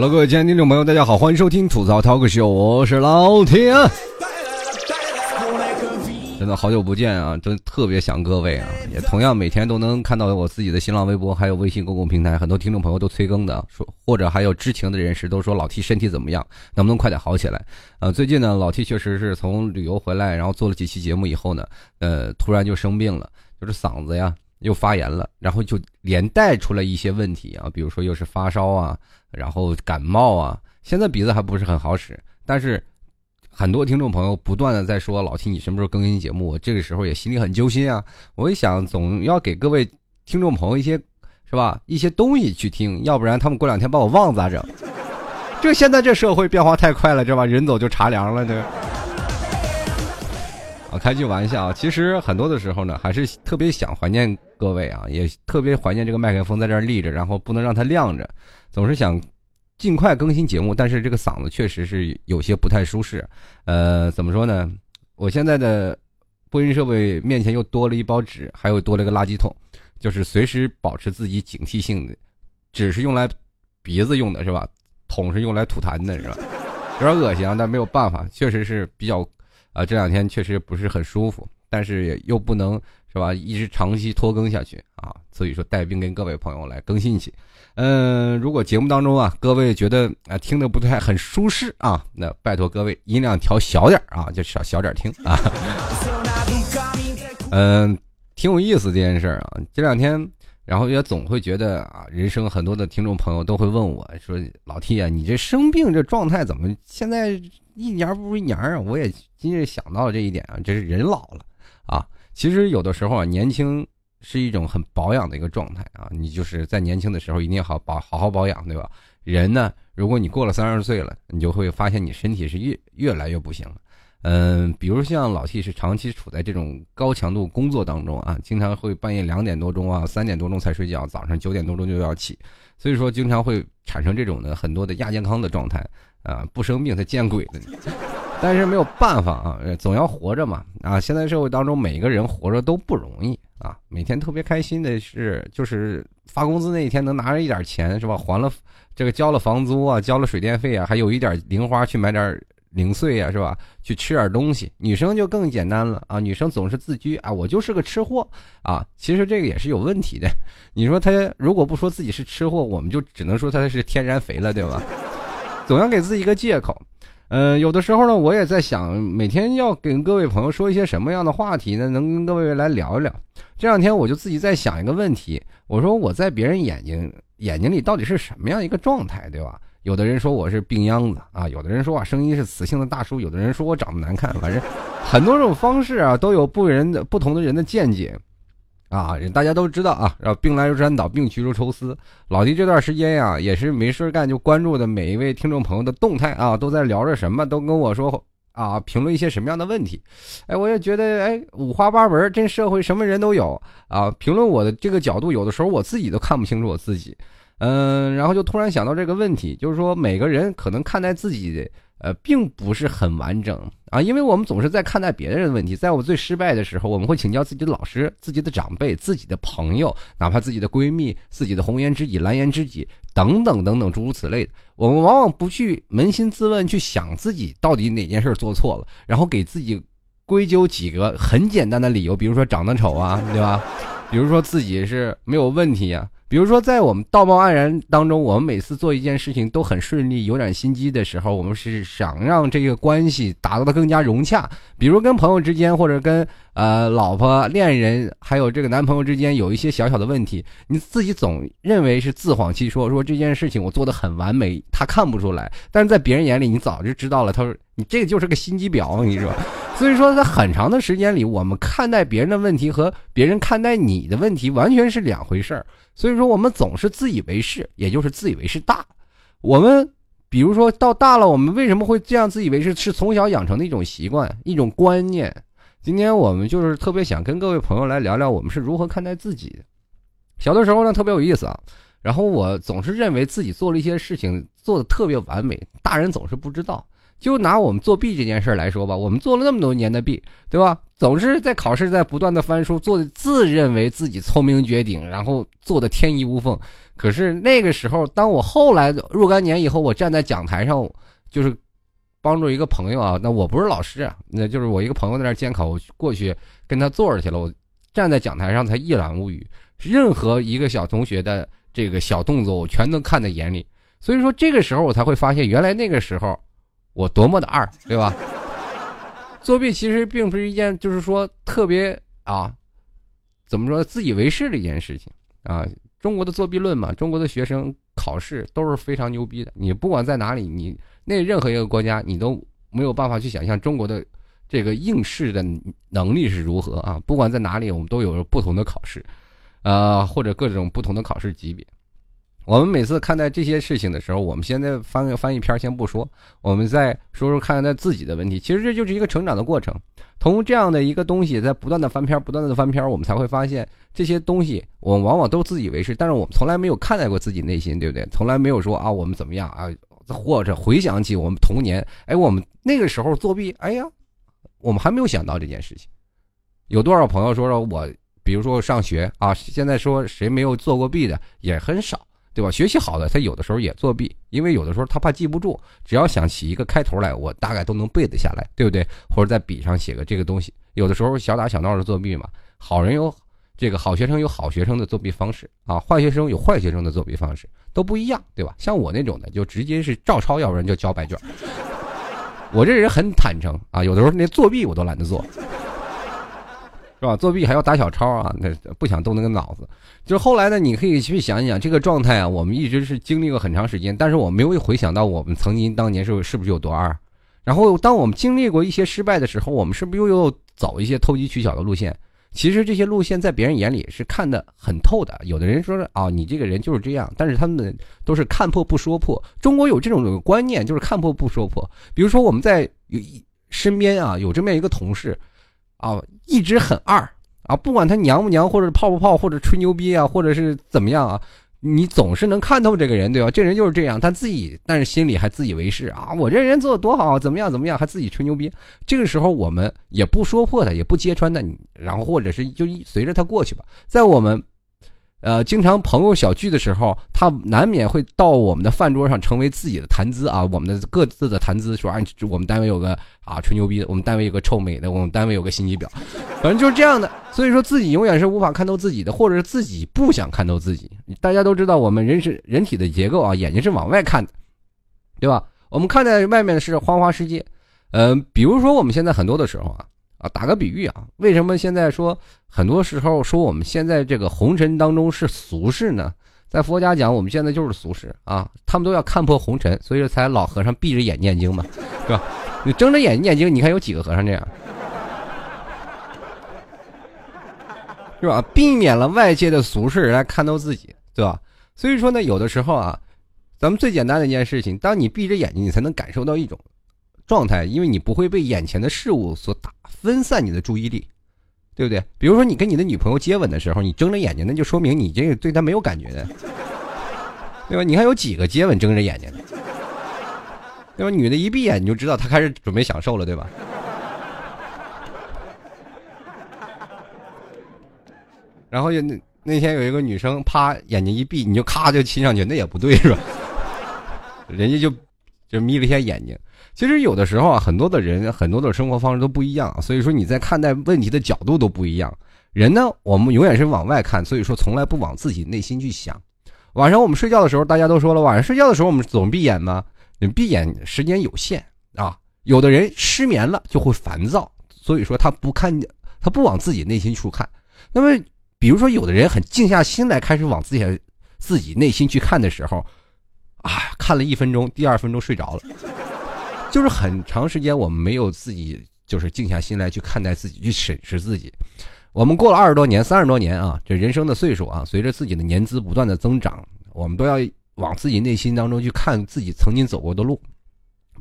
Hello，各位亲爱的听众朋友，大家好，欢迎收听吐槽 Talk Show，我是老铁。真的好久不见啊，真特别想各位啊！也同样每天都能看到我自己的新浪微博，还有微信公共平台，很多听众朋友都催更的，说或者还有知情的人士都说老 T 身体怎么样，能不能快点好起来？呃，最近呢，老 T 确实是从旅游回来，然后做了几期节目以后呢，呃，突然就生病了，就是嗓子呀又发炎了，然后就连带出来一些问题啊，比如说又是发烧啊，然后感冒啊，现在鼻子还不是很好使，但是。很多听众朋友不断的在说老 T 你什么时候更新节目？我这个时候也心里很揪心啊！我一想，总要给各位听众朋友一些，是吧？一些东西去听，要不然他们过两天把我忘咋整？这现在这社会变化太快了，知道吧？人走就茶凉了，这。开句玩笑啊，其实很多的时候呢，还是特别想怀念各位啊，也特别怀念这个麦克风在这儿立着，然后不能让它亮着，总是想。尽快更新节目，但是这个嗓子确实是有些不太舒适。呃，怎么说呢？我现在的播音设备面前又多了一包纸，还有多了个垃圾桶，就是随时保持自己警惕性的。纸是用来鼻子用的，是吧？桶是用来吐痰的，是吧？有点恶心啊，但没有办法，确实是比较啊，这两天确实不是很舒服，但是又不能是吧？一直长期拖更下去啊，所以说带病跟各位朋友来更新去。嗯，如果节目当中啊，各位觉得啊听的不太很舒适啊，那拜托各位音量调小点啊，就少小点听啊。嗯，挺有意思这件事啊。这两天，然后也总会觉得啊，人生很多的听众朋友都会问我说：“老 T 啊，你这生病这状态怎么现在一年不如一年啊？”我也今日想到了这一点啊，这是人老了啊。其实有的时候啊，年轻。是一种很保养的一个状态啊！你就是在年轻的时候一定要好保好好保养，对吧？人呢，如果你过了三十岁了，你就会发现你身体是越越来越不行了。嗯，比如像老 T 是长期处在这种高强度工作当中啊，经常会半夜两点多钟啊、三点多钟才睡觉，早上九点多钟就要起，所以说经常会产生这种的很多的亚健康的状态啊，不生病他见鬼的。但是没有办法啊，总要活着嘛啊！现在社会当中每个人活着都不容易。啊，每天特别开心的是，就是发工资那一天能拿着一点钱，是吧？还了这个交了房租啊，交了水电费啊，还有一点零花去买点零碎啊，是吧？去吃点东西。女生就更简单了啊，女生总是自居啊，我就是个吃货啊。其实这个也是有问题的。你说她如果不说自己是吃货，我们就只能说她是天然肥了，对吧？总要给自己一个借口。嗯，有的时候呢，我也在想，每天要跟各位朋友说一些什么样的话题呢？能跟各位来聊一聊。这两天我就自己在想一个问题，我说我在别人眼睛眼睛里到底是什么样一个状态，对吧？有的人说我是病秧子啊，有的人说啊声音是磁性的大叔，有的人说我长得难看，反正 很多种方式啊，都有不人的不同的人的见解。啊，大家都知道啊，然后病来如山倒，病去如抽丝。老弟这段时间呀，也是没事干就关注的每一位听众朋友的动态啊，都在聊着什么，都跟我说啊，评论一些什么样的问题。哎，我也觉得哎，五花八门，这社会什么人都有啊。评论我的这个角度，有的时候我自己都看不清楚我自己。嗯，然后就突然想到这个问题，就是说每个人可能看待自己的。呃，并不是很完整啊，因为我们总是在看待别人的问题。在我最失败的时候，我们会请教自己的老师、自己的长辈、自己的朋友，哪怕自己的闺蜜、自己的红颜知己、蓝颜知己等等等等诸如此类的。我们往往不去扪心自问，去想自己到底哪件事做错了，然后给自己归咎几个很简单的理由，比如说长得丑啊，对吧？比如说自己是没有问题啊。比如说，在我们道貌岸然当中，我们每次做一件事情都很顺利，有点心机的时候，我们是想让这个关系达到的更加融洽。比如跟朋友之间，或者跟呃老婆、恋人，还有这个男朋友之间有一些小小的问题，你自己总认为是自谎其说，说这件事情我做的很完美，他看不出来。但是在别人眼里，你早就知道了。他说你这个就是个心机婊，你说。所以说，在很长的时间里，我们看待别人的问题和别人看待你的问题完全是两回事儿。所以说，我们总是自以为是，也就是自以为是大。我们比如说到大了，我们为什么会这样自以为是？是从小养成的一种习惯、一种观念。今天我们就是特别想跟各位朋友来聊聊，我们是如何看待自己的。小的时候呢，特别有意思啊。然后我总是认为自己做了一些事情做的特别完美，大人总是不知道。就拿我们作弊这件事来说吧，我们做了那么多年的弊，对吧？总是在考试在不断的翻书，做的自认为自己聪明绝顶，然后做的天衣无缝。可是那个时候，当我后来若干年以后，我站在讲台上，就是帮助一个朋友啊，那我不是老师啊，那就是我一个朋友在那监考，我过去跟他坐着去了，我站在讲台上才一览无余，任何一个小同学的这个小动作，我全都看在眼里。所以说，这个时候我才会发现，原来那个时候。我多么的二，对吧？作弊其实并不是一件，就是说特别啊，怎么说自以为是的一件事情啊。中国的作弊论嘛，中国的学生考试都是非常牛逼的。你不管在哪里，你那任何一个国家，你都没有办法去想象中国的这个应试的能力是如何啊。不管在哪里，我们都有不同的考试，呃，或者各种不同的考试级别。我们每次看待这些事情的时候，我们现在翻个翻译片先不说，我们再说说看待自己的问题。其实这就是一个成长的过程。从这样的一个东西，在不断的翻篇、不断的翻篇，我们才会发现这些东西，我们往往都自以为是，但是我们从来没有看待过自己内心，对不对？从来没有说啊，我们怎么样啊？或者回想起我们童年，哎，我们那个时候作弊，哎呀，我们还没有想到这件事情。有多少朋友说说我，比如说上学啊，现在说谁没有做过弊的也很少。对吧？学习好的，他有的时候也作弊，因为有的时候他怕记不住，只要想起一个开头来，我大概都能背得下来，对不对？或者在笔上写个这个东西。有的时候小打小闹的作弊嘛，好人有这个好学生有好学生的作弊方式啊，坏学生有坏学生的作弊方式，都不一样，对吧？像我那种的，就直接是照抄，要不然就交白卷。我这人很坦诚啊，有的时候连作弊我都懒得做。是吧？作弊还要打小抄啊？那不想动那个脑子。就是后来呢，你可以去想一想这个状态啊。我们一直是经历过很长时间，但是我没有回想到我们曾经当年是是不是有多二。然后当我们经历过一些失败的时候，我们是不是又又走一些投机取巧的路线？其实这些路线在别人眼里是看得很透的。有的人说啊，你这个人就是这样，但是他们都是看破不说破。中国有这种观念，就是看破不说破。比如说我们在有身边啊，有这么一个同事。啊，一直很二啊，不管他娘不娘，或者泡不泡，或者吹牛逼啊，或者是怎么样啊，你总是能看透这个人，对吧？这人就是这样，他自己，但是心里还自以为是啊，我这人做的多好，怎么样怎么样，还自己吹牛逼。这个时候我们也不说破他，也不揭穿他，然后或者是就随着他过去吧，在我们。呃，经常朋友小聚的时候，他难免会到我们的饭桌上成为自己的谈资啊，我们的各自的谈资，说啊，我们单位有个啊吹牛逼的，我们单位有个臭美的，我们单位有个心机婊，反正就是这样的。所以说自己永远是无法看透自己的，或者是自己不想看透自己。大家都知道，我们人是人体的结构啊，眼睛是往外看的，对吧？我们看在外面的是花花世界，嗯，比如说我们现在很多的时候啊。啊，打个比喻啊，为什么现在说很多时候说我们现在这个红尘当中是俗世呢？在佛家讲，我们现在就是俗世啊，他们都要看破红尘，所以才老和尚闭着眼念经嘛，是吧？你睁着眼念经，你看有几个和尚这样，是吧？避免了外界的俗事来看到自己，对吧？所以说呢，有的时候啊，咱们最简单的一件事情，当你闭着眼睛，你才能感受到一种。状态，因为你不会被眼前的事物所打分散你的注意力，对不对？比如说你跟你的女朋友接吻的时候，你睁着眼睛，那就说明你这个对她没有感觉的，对吧？你看有几个接吻睁着眼睛的，对吧？女的一闭眼你就知道她开始准备享受了，对吧？然后就那那天有一个女生，啪眼睛一闭，你就咔就亲上去，那也不对是吧？人家就就眯了一下眼睛。其实有的时候啊，很多的人，很多的生活方式都不一样，所以说你在看待问题的角度都不一样。人呢，我们永远是往外看，所以说从来不往自己内心去想。晚上我们睡觉的时候，大家都说了，晚上睡觉的时候我们总闭眼吗？你闭眼时间有限啊。有的人失眠了就会烦躁，所以说他不看，他不往自己内心处看。那么，比如说有的人很静下心来，开始往自己自己内心去看的时候，啊，看了一分钟，第二分钟睡着了。就是很长时间，我们没有自己，就是静下心来去看待自己，去审视自己。我们过了二十多年、三十多年啊，这人生的岁数啊，随着自己的年资不断的增长，我们都要往自己内心当中去看自己曾经走过的路。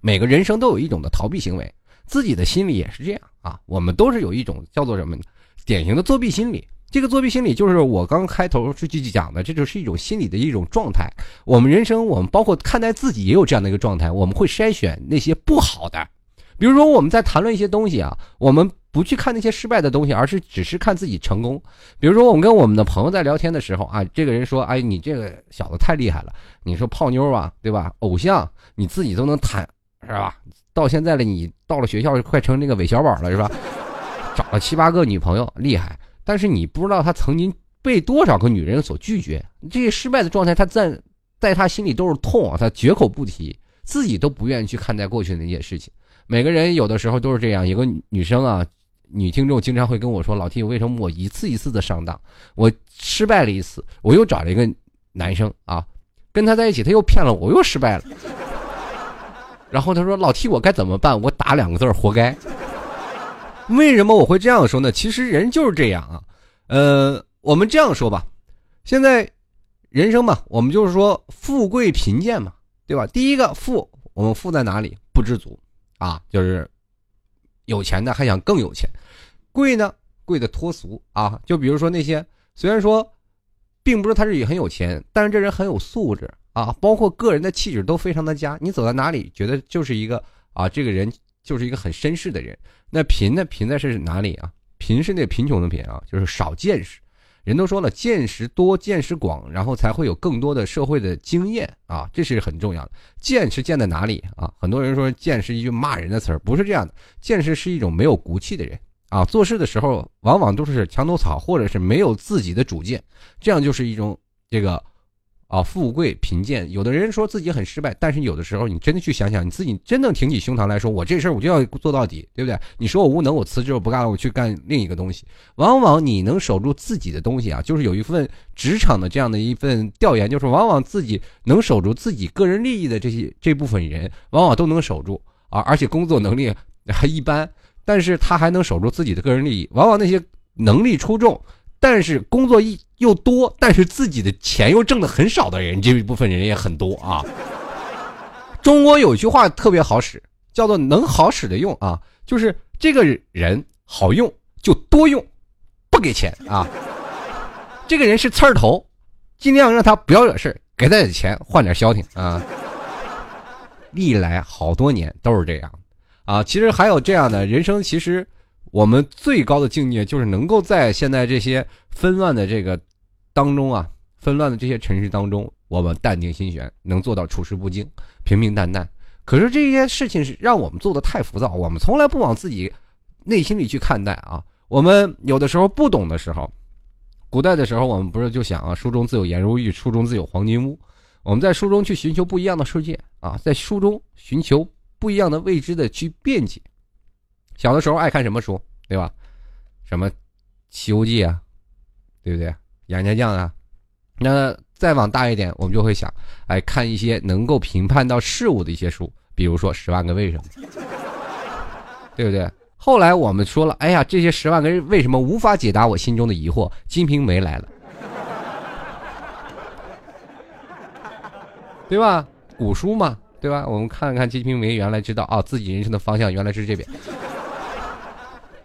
每个人生都有一种的逃避行为，自己的心理也是这样啊。我们都是有一种叫做什么典型的作弊心理这个作弊心理就是我刚开头这句讲的，这就是一种心理的一种状态。我们人生，我们包括看待自己也有这样的一个状态，我们会筛选那些不好的。比如说我们在谈论一些东西啊，我们不去看那些失败的东西，而是只是看自己成功。比如说我们跟我们的朋友在聊天的时候啊，这个人说：“哎，你这个小子太厉害了，你说泡妞啊，对吧？偶像你自己都能谈，是吧？到现在了，你到了学校快成那个韦小宝了，是吧？找了七八个女朋友，厉害。但是你不知道他曾经被多少个女人所拒绝，这些失败的状态，他在在他心里都是痛啊，他绝口不提，自己都不愿意去看待过去的那些事情。”每个人有的时候都是这样。有个女生啊，女听众经常会跟我说：“老 T，为什么我一次一次的上当？我失败了一次，我又找了一个男生啊，跟他在一起，他又骗了我，又失败了。然后他说：老 T，我该怎么办？我打两个字活该。为什么我会这样说呢？其实人就是这样啊。呃，我们这样说吧，现在人生嘛，我们就是说富贵贫贱嘛，对吧？第一个富，我们富在哪里？不知足。啊，就是有钱的还想更有钱，贵呢贵的脱俗啊！就比如说那些虽然说，并不是他是很有钱，但是这人很有素质啊，包括个人的气质都非常的佳。你走到哪里，觉得就是一个啊，这个人就是一个很绅士的人。那贫呢，贫在是哪里啊？贫是那贫穷的贫啊，就是少见识。人都说了，见识多，见识广，然后才会有更多的社会的经验啊，这是很重要的。见识见在哪里啊？很多人说见识一句骂人的词儿，不是这样的。见识是一种没有骨气的人啊，做事的时候往往都是墙头草，或者是没有自己的主见，这样就是一种这个。啊，富贵贫贱，有的人说自己很失败，但是有的时候你真的去想想，你自己真正挺起胸膛来说，我这事儿我就要做到底，对不对？你说我无能，我辞职我不干了，我去干另一个东西。往往你能守住自己的东西啊，就是有一份职场的这样的一份调研，就是往往自己能守住自己个人利益的这些这部分人，往往都能守住啊，而且工作能力还一般，但是他还能守住自己的个人利益。往往那些能力出众。但是工作一又多，但是自己的钱又挣的很少的人，这一部分人也很多啊。中国有句话特别好使，叫做“能好使的用”啊，就是这个人好用就多用，不给钱啊。这个人是刺儿头，尽量让他不要惹事给他点钱换点消停啊。历来好多年都是这样啊。其实还有这样的人生，其实。我们最高的境界就是能够在现在这些纷乱的这个当中啊，纷乱的这些尘世当中，我们淡定心悬，能做到处事不惊，平平淡淡。可是这些事情是让我们做的太浮躁，我们从来不往自己内心里去看待啊。我们有的时候不懂的时候，古代的时候我们不是就想啊，书中自有颜如玉，书中自有黄金屋。我们在书中去寻求不一样的世界啊，在书中寻求不一样的未知的去辩解。小的时候爱看什么书，对吧？什么《西游记》啊，对不对？杨家将啊。那再往大一点，我们就会想，哎，看一些能够评判到事物的一些书，比如说《十万个为什么》，对不对？后来我们说了，哎呀，这些十万个为什么无法解答我心中的疑惑，《金瓶梅》来了，对吧？古书嘛，对吧？我们看看《金瓶梅》，原来知道啊，自己人生的方向原来是这边。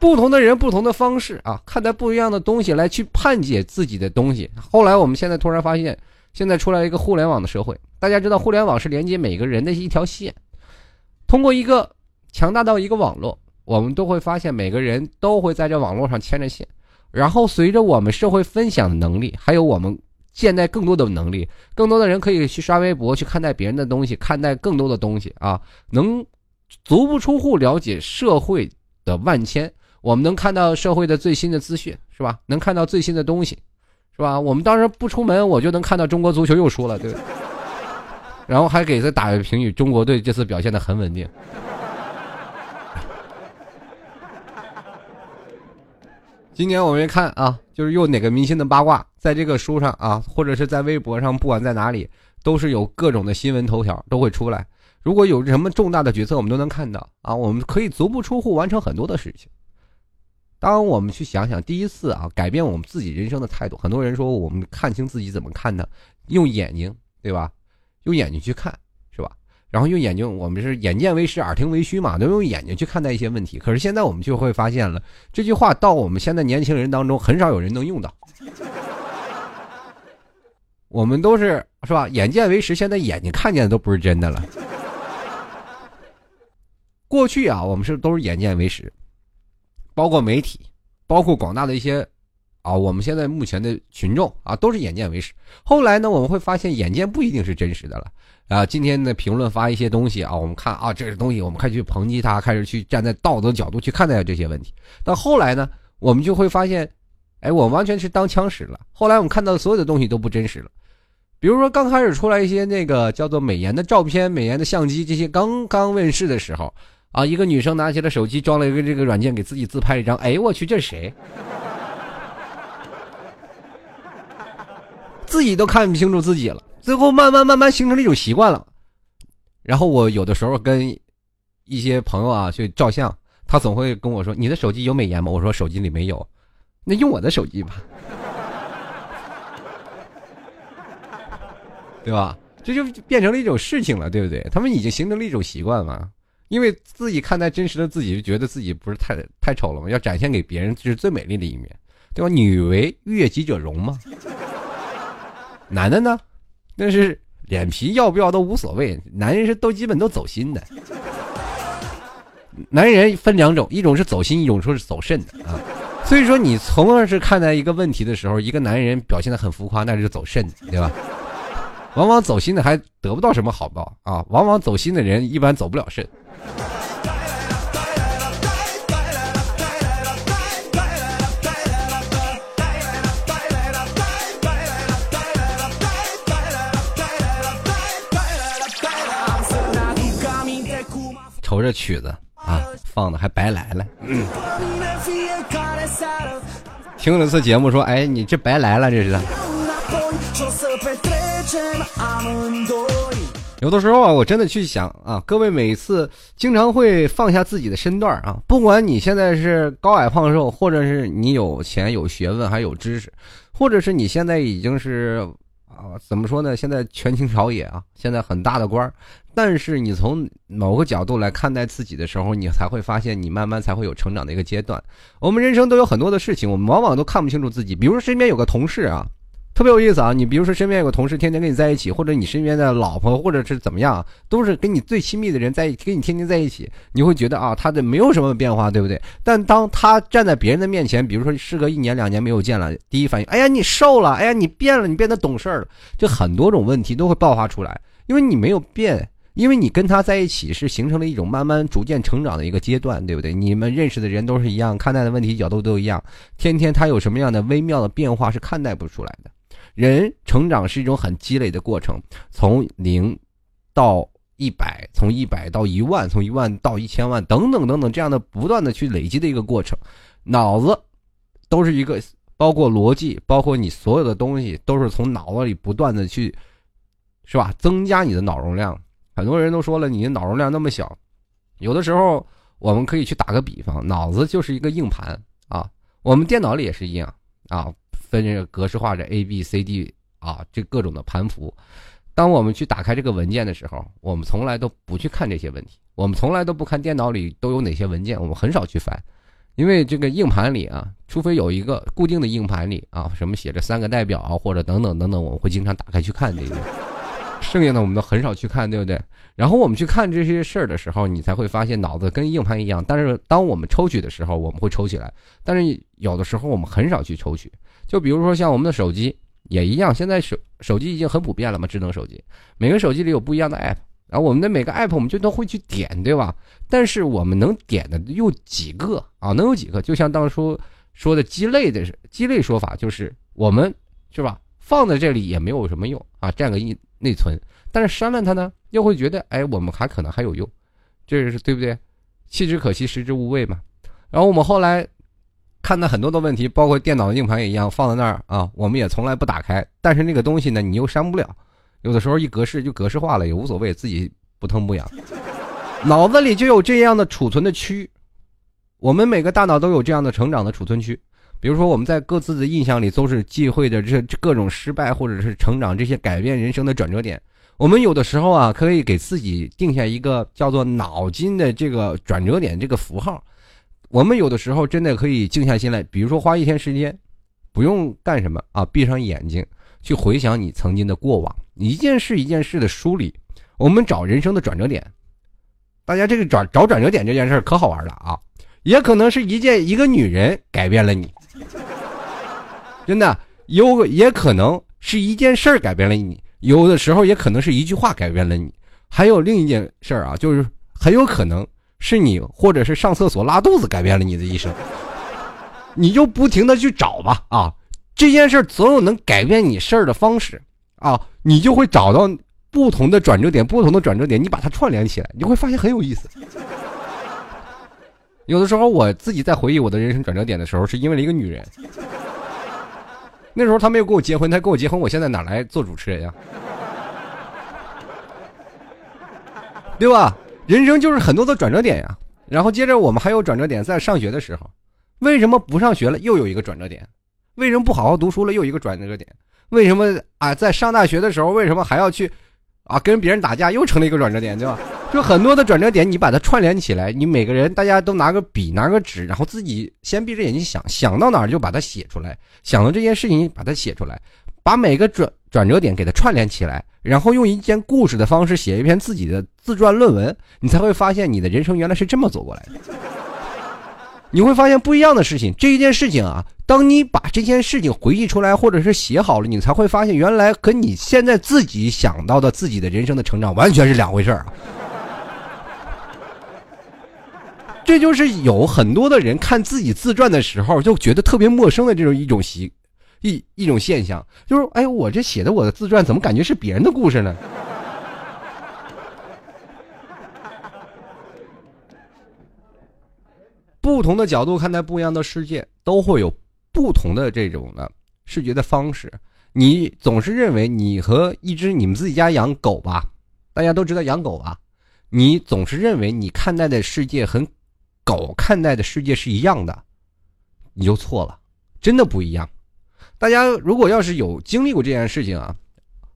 不同的人，不同的方式啊，看待不一样的东西来去判解自己的东西。后来，我们现在突然发现，现在出来一个互联网的社会。大家知道，互联网是连接每个人的一条线。通过一个强大到一个网络，我们都会发现，每个人都会在这网络上牵着线。然后，随着我们社会分享的能力，还有我们现在更多的能力，更多的人可以去刷微博，去看待别人的东西，看待更多的东西啊，能足不出户了解社会的万千。我们能看到社会的最新的资讯，是吧？能看到最新的东西，是吧？我们当时不出门，我就能看到中国足球又输了，对。然后还给他打个评语：中国队这次表现的很稳定。今年我们看啊，就是又哪个明星的八卦，在这个书上啊，或者是在微博上，不管在哪里，都是有各种的新闻头条都会出来。如果有什么重大的决策，我们都能看到啊，我们可以足不出户完成很多的事情。当我们去想想第一次啊，改变我们自己人生的态度。很多人说我们看清自己怎么看呢？用眼睛，对吧？用眼睛去看，是吧？然后用眼睛，我们是眼见为实，耳听为虚嘛，都用眼睛去看待一些问题。可是现在我们就会发现了，这句话到我们现在年轻人当中，很少有人能用到。我们都是是吧？眼见为实，现在眼睛看见的都不是真的了。过去啊，我们是都是眼见为实，包括媒体，包括广大的一些啊，我们现在目前的群众啊，都是眼见为实。后来呢，我们会发现眼见不一定是真实的了啊。今天的评论发一些东西啊，我们看啊，这个东西我们开始去抨击他，开始去站在道德角度去看待这些问题。到后来呢，我们就会发现，哎，我完全是当枪使了。后来我们看到的所有的东西都不真实了。比如说，刚开始出来一些那个叫做美颜的照片、美颜的相机，这些刚刚问世的时候，啊，一个女生拿起了手机，装了一个这个软件，给自己自拍一张。哎，我去，这是谁？自己都看不清楚自己了。最后慢慢慢慢形成了一种习惯了。然后我有的时候跟一些朋友啊去照相，他总会跟我说：“你的手机有美颜吗？”我说：“手机里没有。”那用我的手机吧。对吧？这就变成了一种事情了，对不对？他们已经形成了一种习惯嘛。因为自己看待真实的自己，就觉得自己不是太太丑了嘛，要展现给别人这是最美丽的一面，对吧？女为悦己者容嘛。男的呢，那是脸皮要不要都无所谓，男人是都基本都走心的。男人分两种，一种是走心，一种说是走肾的啊。所以说，你从而是看待一个问题的时候，一个男人表现的很浮夸，那是走肾，对吧？往往走心的还得不到什么好报啊！往往走心的人一般走不了肾。瞅这曲子啊，放的还白来了。听了次节目说：“哎，你这白来了，这是。”有的时候啊，我真的去想啊，各位每次经常会放下自己的身段啊，不管你现在是高矮胖瘦，或者是你有钱有学问还有知识，或者是你现在已经是啊，怎么说呢？现在权倾朝野啊，现在很大的官儿，但是你从某个角度来看待自己的时候，你才会发现你慢慢才会有成长的一个阶段。我们人生都有很多的事情，我们往往都看不清楚自己。比如说身边有个同事啊。特别有意思啊！你比如说身边有个同事天天跟你在一起，或者你身边的老婆，或者是怎么样，都是跟你最亲密的人在跟你天天在一起，你会觉得啊，他的没有什么变化，对不对？但当他站在别人的面前，比如说事隔一年两年没有见了，第一反应，哎呀，你瘦了，哎呀，你变了，你变得懂事了，就很多种问题都会爆发出来，因为你没有变，因为你跟他在一起是形成了一种慢慢逐渐成长的一个阶段，对不对？你们认识的人都是一样，看待的问题角度都一样，天天他有什么样的微妙的变化是看待不出来的。人成长是一种很积累的过程，从零到一百，从一百到一万，从一万到一千万，等等等等，这样的不断的去累积的一个过程。脑子都是一个，包括逻辑，包括你所有的东西，都是从脑子里不断的去，是吧？增加你的脑容量。很多人都说了，你的脑容量那么小，有的时候我们可以去打个比方，脑子就是一个硬盘啊，我们电脑里也是一样啊。分这个格式化的 A B C D 啊，这各种的盘符。当我们去打开这个文件的时候，我们从来都不去看这些问题。我们从来都不看电脑里都有哪些文件，我们很少去翻，因为这个硬盘里啊，除非有一个固定的硬盘里啊，什么写着三个代表啊，或者等等等等，我们会经常打开去看这些。剩下的我们都很少去看，对不对？然后我们去看这些事儿的时候，你才会发现脑子跟硬盘一样。但是当我们抽取的时候，我们会抽起来。但是有的时候我们很少去抽取。就比如说像我们的手机也一样，现在手手机已经很普遍了嘛，智能手机，每个手机里有不一样的 app，然后我们的每个 app 我们就都会去点，对吧？但是我们能点的又几个啊？能有几个？就像当初说的鸡肋的鸡肋说法，就是我们是吧？放在这里也没有什么用啊，占个一内存。但是删了它呢，又会觉得哎，我们还可能还有用，这是对不对？弃之可惜，食之无味嘛。然后我们后来。看到很多的问题，包括电脑的硬盘也一样放在那儿啊，我们也从来不打开。但是那个东西呢，你又删不了，有的时候一格式就格式化了也无所谓，自己不疼不痒。脑子里就有这样的储存的区，我们每个大脑都有这样的成长的储存区。比如说我们在各自的印象里都是忌讳的这各种失败或者是成长这些改变人生的转折点。我们有的时候啊，可以给自己定下一个叫做脑筋的这个转折点，这个符号。我们有的时候真的可以静下心来，比如说花一天时间，不用干什么啊，闭上眼睛去回想你曾经的过往，一件事一件事的梳理。我们找人生的转折点，大家这个转找转折点这件事可好玩了啊！也可能是一件一个女人改变了你，真的有也可能是一件事儿改变了你。有的时候也可能是一句话改变了你，还有另一件事儿啊，就是很有可能是你或者是上厕所拉肚子改变了你的一生，你就不停的去找吧啊，这件事总有能改变你事儿的方式啊，你就会找到不同的转折点，不同的转折点，你把它串联起来，你会发现很有意思。有的时候我自己在回忆我的人生转折点的时候，是因为了一个女人。那时候她没有跟我结婚，她跟我结婚，我现在哪来做主持人呀？对吧？人生就是很多的转折点呀。然后接着我们还有转折点，在上学的时候，为什么不上学了？又有一个转折点。为什么不好好读书了？又一个转折点。为什么啊？在上大学的时候，为什么还要去啊跟别人打架？又成了一个转折点，对吧？就很多的转折点，你把它串联起来，你每个人大家都拿个笔，拿个纸，然后自己先闭着眼睛想，想到哪儿就把它写出来，想到这件事情把它写出来，把每个转转折点给它串联起来，然后用一件故事的方式写一篇自己的自传论文，你才会发现你的人生原来是这么走过来的。你会发现不一样的事情，这一件事情啊，当你把这件事情回忆出来，或者是写好了，你才会发现原来跟你现在自己想到的自己的人生的成长完全是两回事儿啊。这就是有很多的人看自己自传的时候就觉得特别陌生的这种一种习一一种现象，就是哎，我这写的我的自传怎么感觉是别人的故事呢？不同的角度看待不一样的世界，都会有不同的这种的视觉的方式。你总是认为你和一只你们自己家养狗吧，大家都知道养狗吧，你总是认为你看待的世界和。狗看待的世界是一样的，你就错了，真的不一样。大家如果要是有经历过这件事情啊，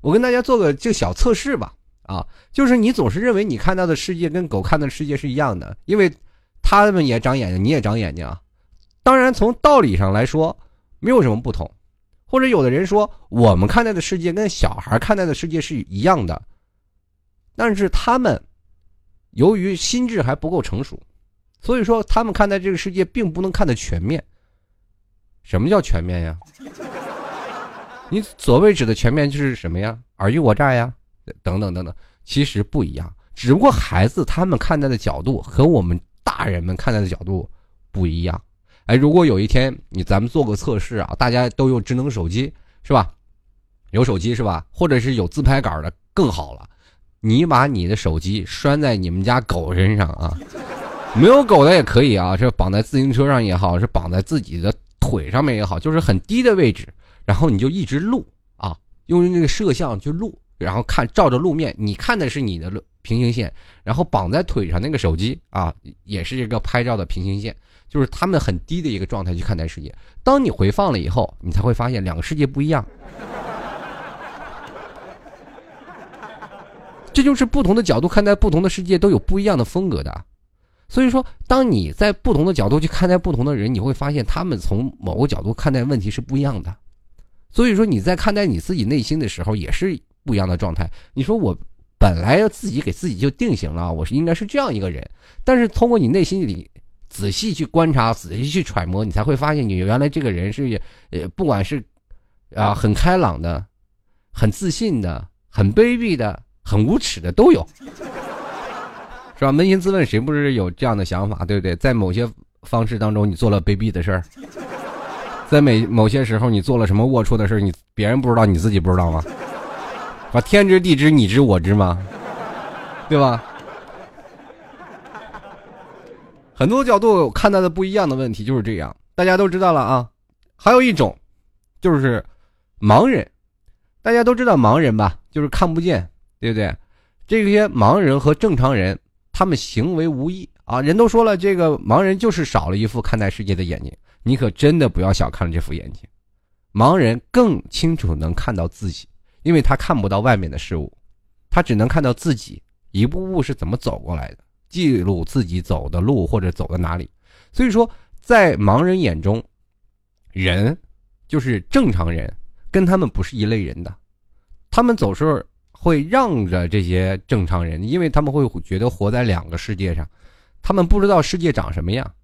我跟大家做个这个小测试吧。啊，就是你总是认为你看到的世界跟狗看到的世界是一样的，因为他们也长眼睛，你也长眼睛啊。当然，从道理上来说没有什么不同。或者有的人说我们看待的世界跟小孩看待的世界是一样的，但是他们由于心智还不够成熟。所以说，他们看待这个世界并不能看得全面。什么叫全面呀？你所谓指的全面就是什么呀？尔虞我诈呀，等等等等。其实不一样，只不过孩子他们看待的角度和我们大人们看待的角度不一样。哎，如果有一天你咱们做个测试啊，大家都用智能手机是吧？有手机是吧？或者是有自拍杆的更好了。你把你的手机拴在你们家狗身上啊。没有狗的也可以啊，是绑在自行车上也好，是绑在自己的腿上面也好，就是很低的位置，然后你就一直录啊，用那个摄像去录，然后看照着路面，你看的是你的平行线，然后绑在腿上那个手机啊，也是一个拍照的平行线，就是他们很低的一个状态去看待世界。当你回放了以后，你才会发现两个世界不一样。这就是不同的角度看待不同的世界，都有不一样的风格的。所以说，当你在不同的角度去看待不同的人，你会发现他们从某个角度看待问题是不一样的。所以说，你在看待你自己内心的时候，也是不一样的状态。你说我本来要自己给自己就定型了，我是应该是这样一个人，但是通过你内心里仔细去观察、仔细去揣摩，你才会发现你原来这个人是呃，不管是啊很开朗的、很自信的、很卑鄙的、很无耻的都有。是吧？扪心自问，谁不是有这样的想法，对不对？在某些方式当中，你做了卑鄙的事儿，在每某些时候，你做了什么龌龊的事儿，你别人不知道，你自己不知道吗？啊，天知地知，你知我知吗？对吧？很多角度看到的不一样的问题就是这样，大家都知道了啊。还有一种，就是盲人，大家都知道盲人吧？就是看不见，对不对？这些盲人和正常人。他们行为无异啊！人都说了，这个盲人就是少了一副看待世界的眼睛。你可真的不要小看了这副眼睛。盲人更清楚能看到自己，因为他看不到外面的事物，他只能看到自己一步步是怎么走过来的，记录自己走的路或者走到哪里。所以说，在盲人眼中，人就是正常人，跟他们不是一类人的。他们总是会让着这些正常人，因为他们会觉得活在两个世界上，他们不知道世界长什么样，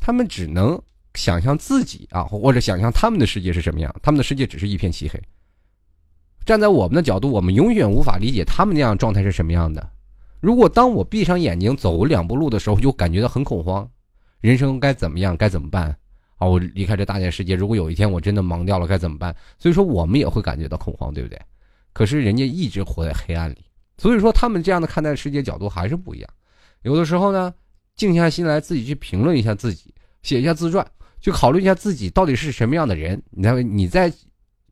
他们只能想象自己啊，或者想象他们的世界是什么样，他们的世界只是一片漆黑。站在我们的角度，我们永远无法理解他们那样状态是什么样的。如果当我闭上眼睛走两步路的时候，就感觉到很恐慌，人生该怎么样，该怎么办？啊，我离开这大千世界，如果有一天我真的盲掉了，该怎么办？所以说，我们也会感觉到恐慌，对不对？可是人家一直活在黑暗里，所以说他们这样的看待世界角度还是不一样。有的时候呢，静下心来，自己去评论一下自己，写一下自传，去考虑一下自己到底是什么样的人。你再你再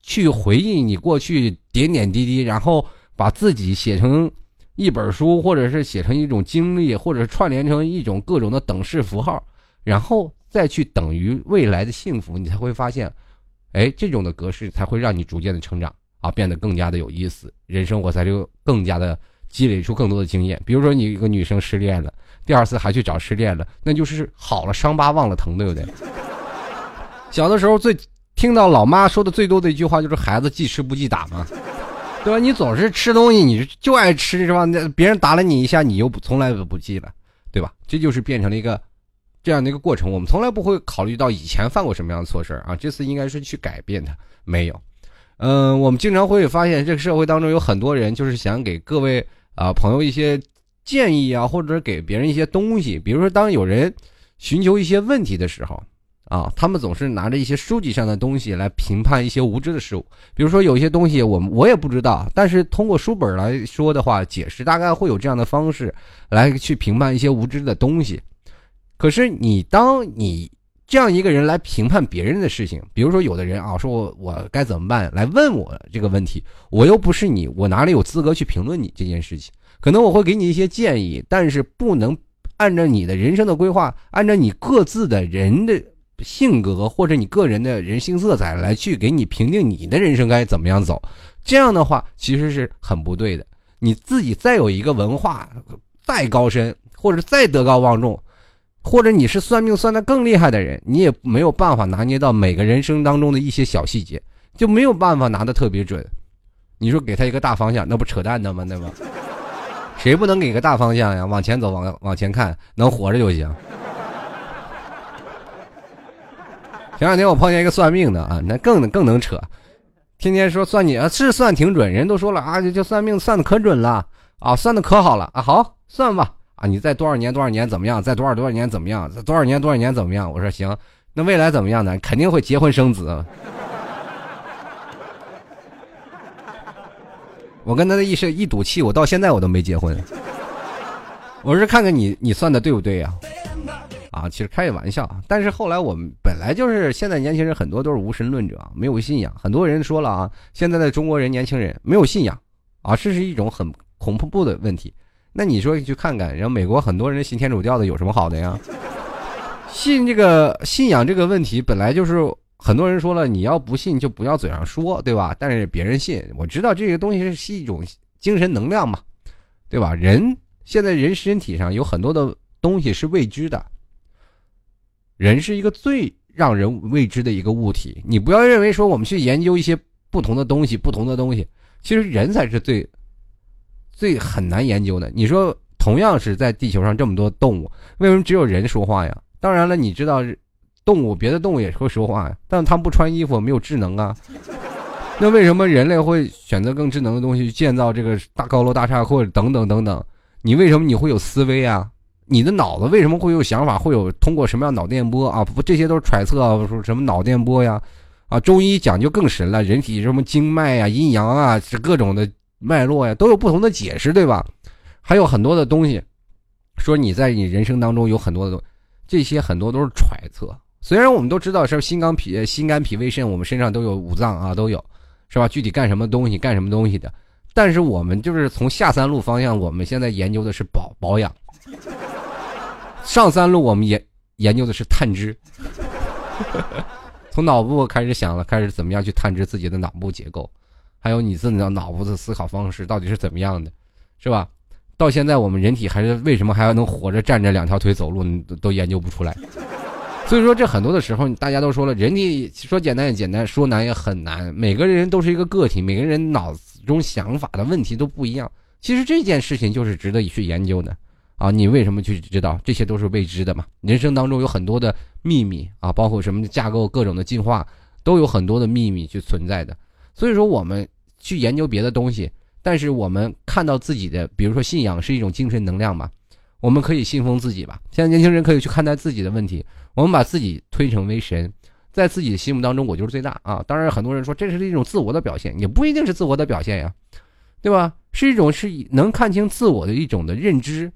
去回忆你过去点点滴滴，然后把自己写成一本书，或者是写成一种经历，或者串联成一种各种的等式符号，然后。再去等于未来的幸福，你才会发现，哎，这种的格式才会让你逐渐的成长啊，变得更加的有意思，人生我才就更加的积累出更多的经验。比如说，你一个女生失恋了，第二次还去找失恋了，那就是好了伤疤忘了疼，对不对？小的时候最听到老妈说的最多的一句话就是“孩子记吃不记打”嘛，对吧？你总是吃东西，你就爱吃是吧？那别人打了你一下，你又不从来都不记了，对吧？这就是变成了一个。这样的一个过程，我们从来不会考虑到以前犯过什么样的错事啊。这次应该是去改变它，没有。嗯，我们经常会发现，这个社会当中有很多人，就是想给各位啊朋友一些建议啊，或者给别人一些东西。比如说，当有人寻求一些问题的时候，啊，他们总是拿着一些书籍上的东西来评判一些无知的事物。比如说，有些东西我我也不知道，但是通过书本来说的话，解释大概会有这样的方式来去评判一些无知的东西。可是你当你这样一个人来评判别人的事情，比如说有的人啊说我我该怎么办来问我这个问题，我又不是你，我哪里有资格去评论你这件事情？可能我会给你一些建议，但是不能按照你的人生的规划，按照你各自的人的性格或者你个人的人性色彩来去给你评定你的人生该怎么样走。这样的话其实是很不对的。你自己再有一个文化再高深，或者再德高望重。或者你是算命算的更厉害的人，你也没有办法拿捏到每个人生当中的一些小细节，就没有办法拿的特别准。你说给他一个大方向，那不扯淡的吗？对吧？谁不能给个大方向呀？往前走，往往前看，能活着就行。前两天我碰见一个算命的啊，那更更能扯，天天说算你啊，是算挺准，人都说了啊，就算命算的可准了啊，算的可好了啊，好算吧。啊，你在多少年多少年怎么样？在多少多少年怎么样？在多少年多少年怎么样？我说行，那未来怎么样呢？肯定会结婚生子。我跟他的一生一赌气，我到现在我都没结婚。我是看看你你算的对不对呀？啊其实开个玩笑。但是后来我们本来就是现在年轻人很多都是无神论者，没有信仰。很多人说了啊，现在的中国人年轻人没有信仰啊，这是一种很恐怖的问题。那你说去看看，然后美国很多人信天主教的有什么好的呀？信这个信仰这个问题本来就是很多人说了，你要不信就不要嘴上说，对吧？但是别人信，我知道这个东西是一种精神能量嘛，对吧？人现在人身体上有很多的东西是未知的，人是一个最让人未知的一个物体。你不要认为说我们去研究一些不同的东西，不同的东西，其实人才是最。最很难研究的，你说同样是在地球上这么多动物，为什么只有人说话呀？当然了，你知道，动物别的动物也会说话呀，但他们不穿衣服，没有智能啊。那为什么人类会选择更智能的东西去建造这个大高楼大厦或者等等等等？你为什么你会有思维啊？你的脑子为什么会有想法？会有通过什么样脑电波啊？不，这些都是揣测啊，说什么脑电波呀？啊，中医讲究更神了，人体什么经脉啊、阴阳啊，是各种的。脉络呀，都有不同的解释，对吧？还有很多的东西，说你在你人生当中有很多的东，这些很多都是揣测。虽然我们都知道是心肝脾心肝脾胃肾，我们身上都有五脏啊，都有，是吧？具体干什么东西，干什么东西的？但是我们就是从下三路方向，我们现在研究的是保保养；上三路我们研研究的是探知。从脑部开始想了，开始怎么样去探知自己的脑部结构。还有你自己的脑部的思考方式到底是怎么样的，是吧？到现在我们人体还是为什么还要能活着站着两条腿走路，你都研究不出来。所以说，这很多的时候，大家都说了，人体说简单也简单，说难也很难。每个人都是一个个体，每个人脑子中想法的问题都不一样。其实这件事情就是值得去研究的啊！你为什么去知道？这些都是未知的嘛。人生当中有很多的秘密啊，包括什么架构、各种的进化，都有很多的秘密去存在的。所以说，我们去研究别的东西，但是我们看到自己的，比如说信仰是一种精神能量嘛。我们可以信奉自己吧。现在年轻人可以去看待自己的问题。我们把自己推成为神，在自己的心目当中，我就是最大啊。当然，很多人说这是一种自我的表现，也不一定是自我的表现呀，对吧？是一种是能看清自我的一种的认知、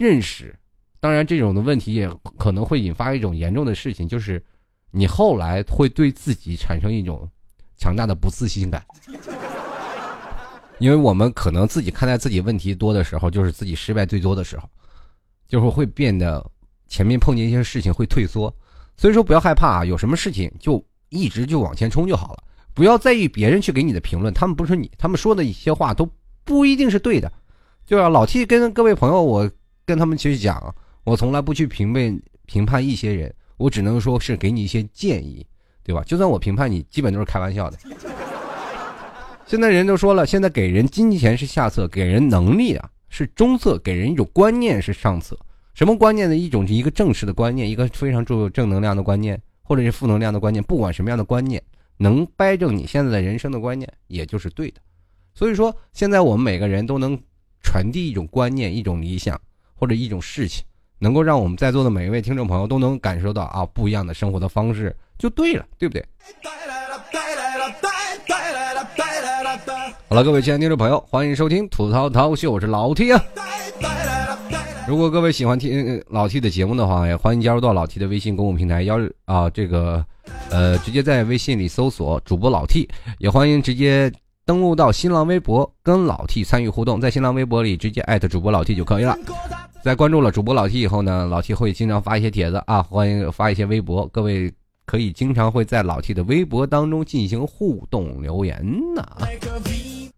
认识。当然，这种的问题也可能会引发一种严重的事情，就是你后来会对自己产生一种强大的不自信感。因为我们可能自己看待自己问题多的时候，就是自己失败最多的时候。就是会变得前面碰见一些事情会退缩，所以说不要害怕啊，有什么事情就一直就往前冲就好了，不要在意别人去给你的评论，他们不是你，他们说的一些话都不一定是对的。就啊，老 T 跟各位朋友，我跟他们去讲，我从来不去评论评判一些人，我只能说是给你一些建议，对吧？就算我评判你，基本都是开玩笑的。现在人都说了，现在给人金钱是下策，给人能力啊。是中策，给人一种观念是上策。什么观念呢？一种是一个正式的观念，一个非常重正能量的观念，或者是负能量的观念。不管什么样的观念，能掰正你现在的人生的观念，也就是对的。所以说，现在我们每个人都能传递一种观念、一种理想或者一种事情，能够让我们在座的每一位听众朋友都能感受到啊不一样的生活的方式，就对了，对不对？好了，各位亲爱的听众朋友，欢迎收听吐槽涛秀，我是老 T 啊。如果各位喜欢听老 T 的节目的话，也欢迎加入到老 T 的微信公共平台幺啊，这个呃，直接在微信里搜索主播老 T，也欢迎直接登录到新浪微博跟老 T 参与互动，在新浪微博里直接艾特主播老 T 就可以了。在关注了主播老 T 以后呢，老 T 会经常发一些帖子啊，欢迎发一些微博，各位。可以经常会在老 T 的微博当中进行互动留言呢。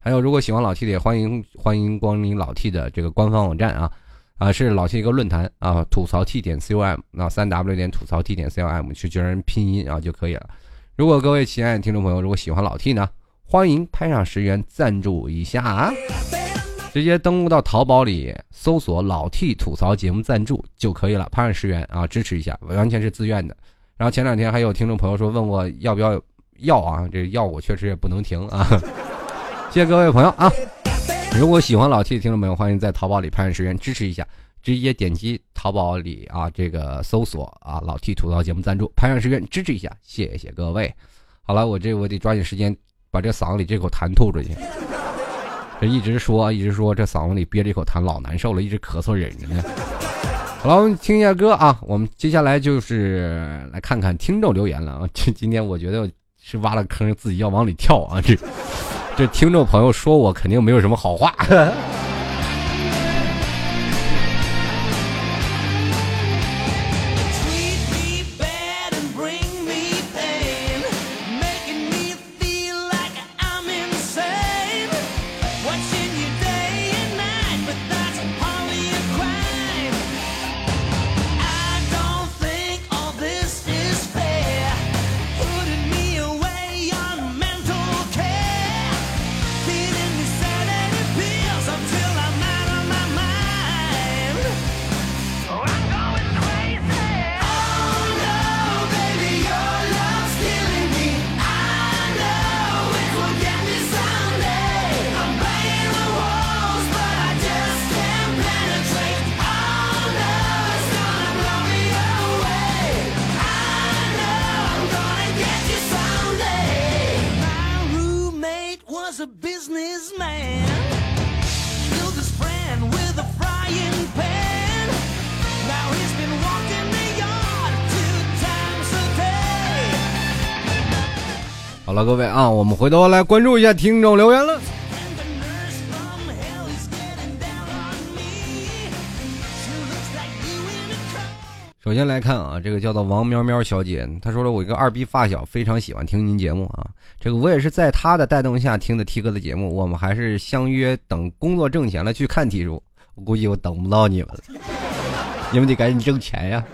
还有，如果喜欢老 T 的，也欢迎欢迎光临老 T 的这个官方网站啊啊，是老 T 一个论坛啊，吐槽 T 点 com，那三 W 点吐槽 T 点 com 去确认拼音啊就可以了。如果各位亲爱的听众朋友，如果喜欢老 T 呢，欢迎拍上十元赞助一下啊，直接登录到淘宝里搜索老 T 吐槽节目赞助就可以了，拍上十元啊，支持一下，完全是自愿的。然后前两天还有听众朋友说问我要不要要啊，这药我确实也不能停啊。谢谢各位朋友啊！如果喜欢老 T 的听众朋友，欢迎在淘宝里拍上十元支持一下，直接点击淘宝里啊这个搜索啊老 T 吐槽节目赞助，拍上十元支持一下，谢谢各位。好了，我这我得抓紧时间把这嗓子里这口痰吐出去。这一直说一直说，这嗓子里憋着一口痰老难受了，一直咳嗽忍着呢。好了，我们听一下歌啊。我们接下来就是来看看听众留言了啊。这今天我觉得是挖了坑，自己要往里跳啊。这这听众朋友说我肯定没有什么好话。各位啊，我们回头来关注一下听众留言了。首先来看啊，这个叫做王喵喵小姐，她说了我一个二逼发小非常喜欢听您节目啊，这个我也是在她的带动下听的 T 哥的节目，我们还是相约等工作挣钱了去看 T 叔，我估计我等不到你们了，你们得赶紧挣钱呀。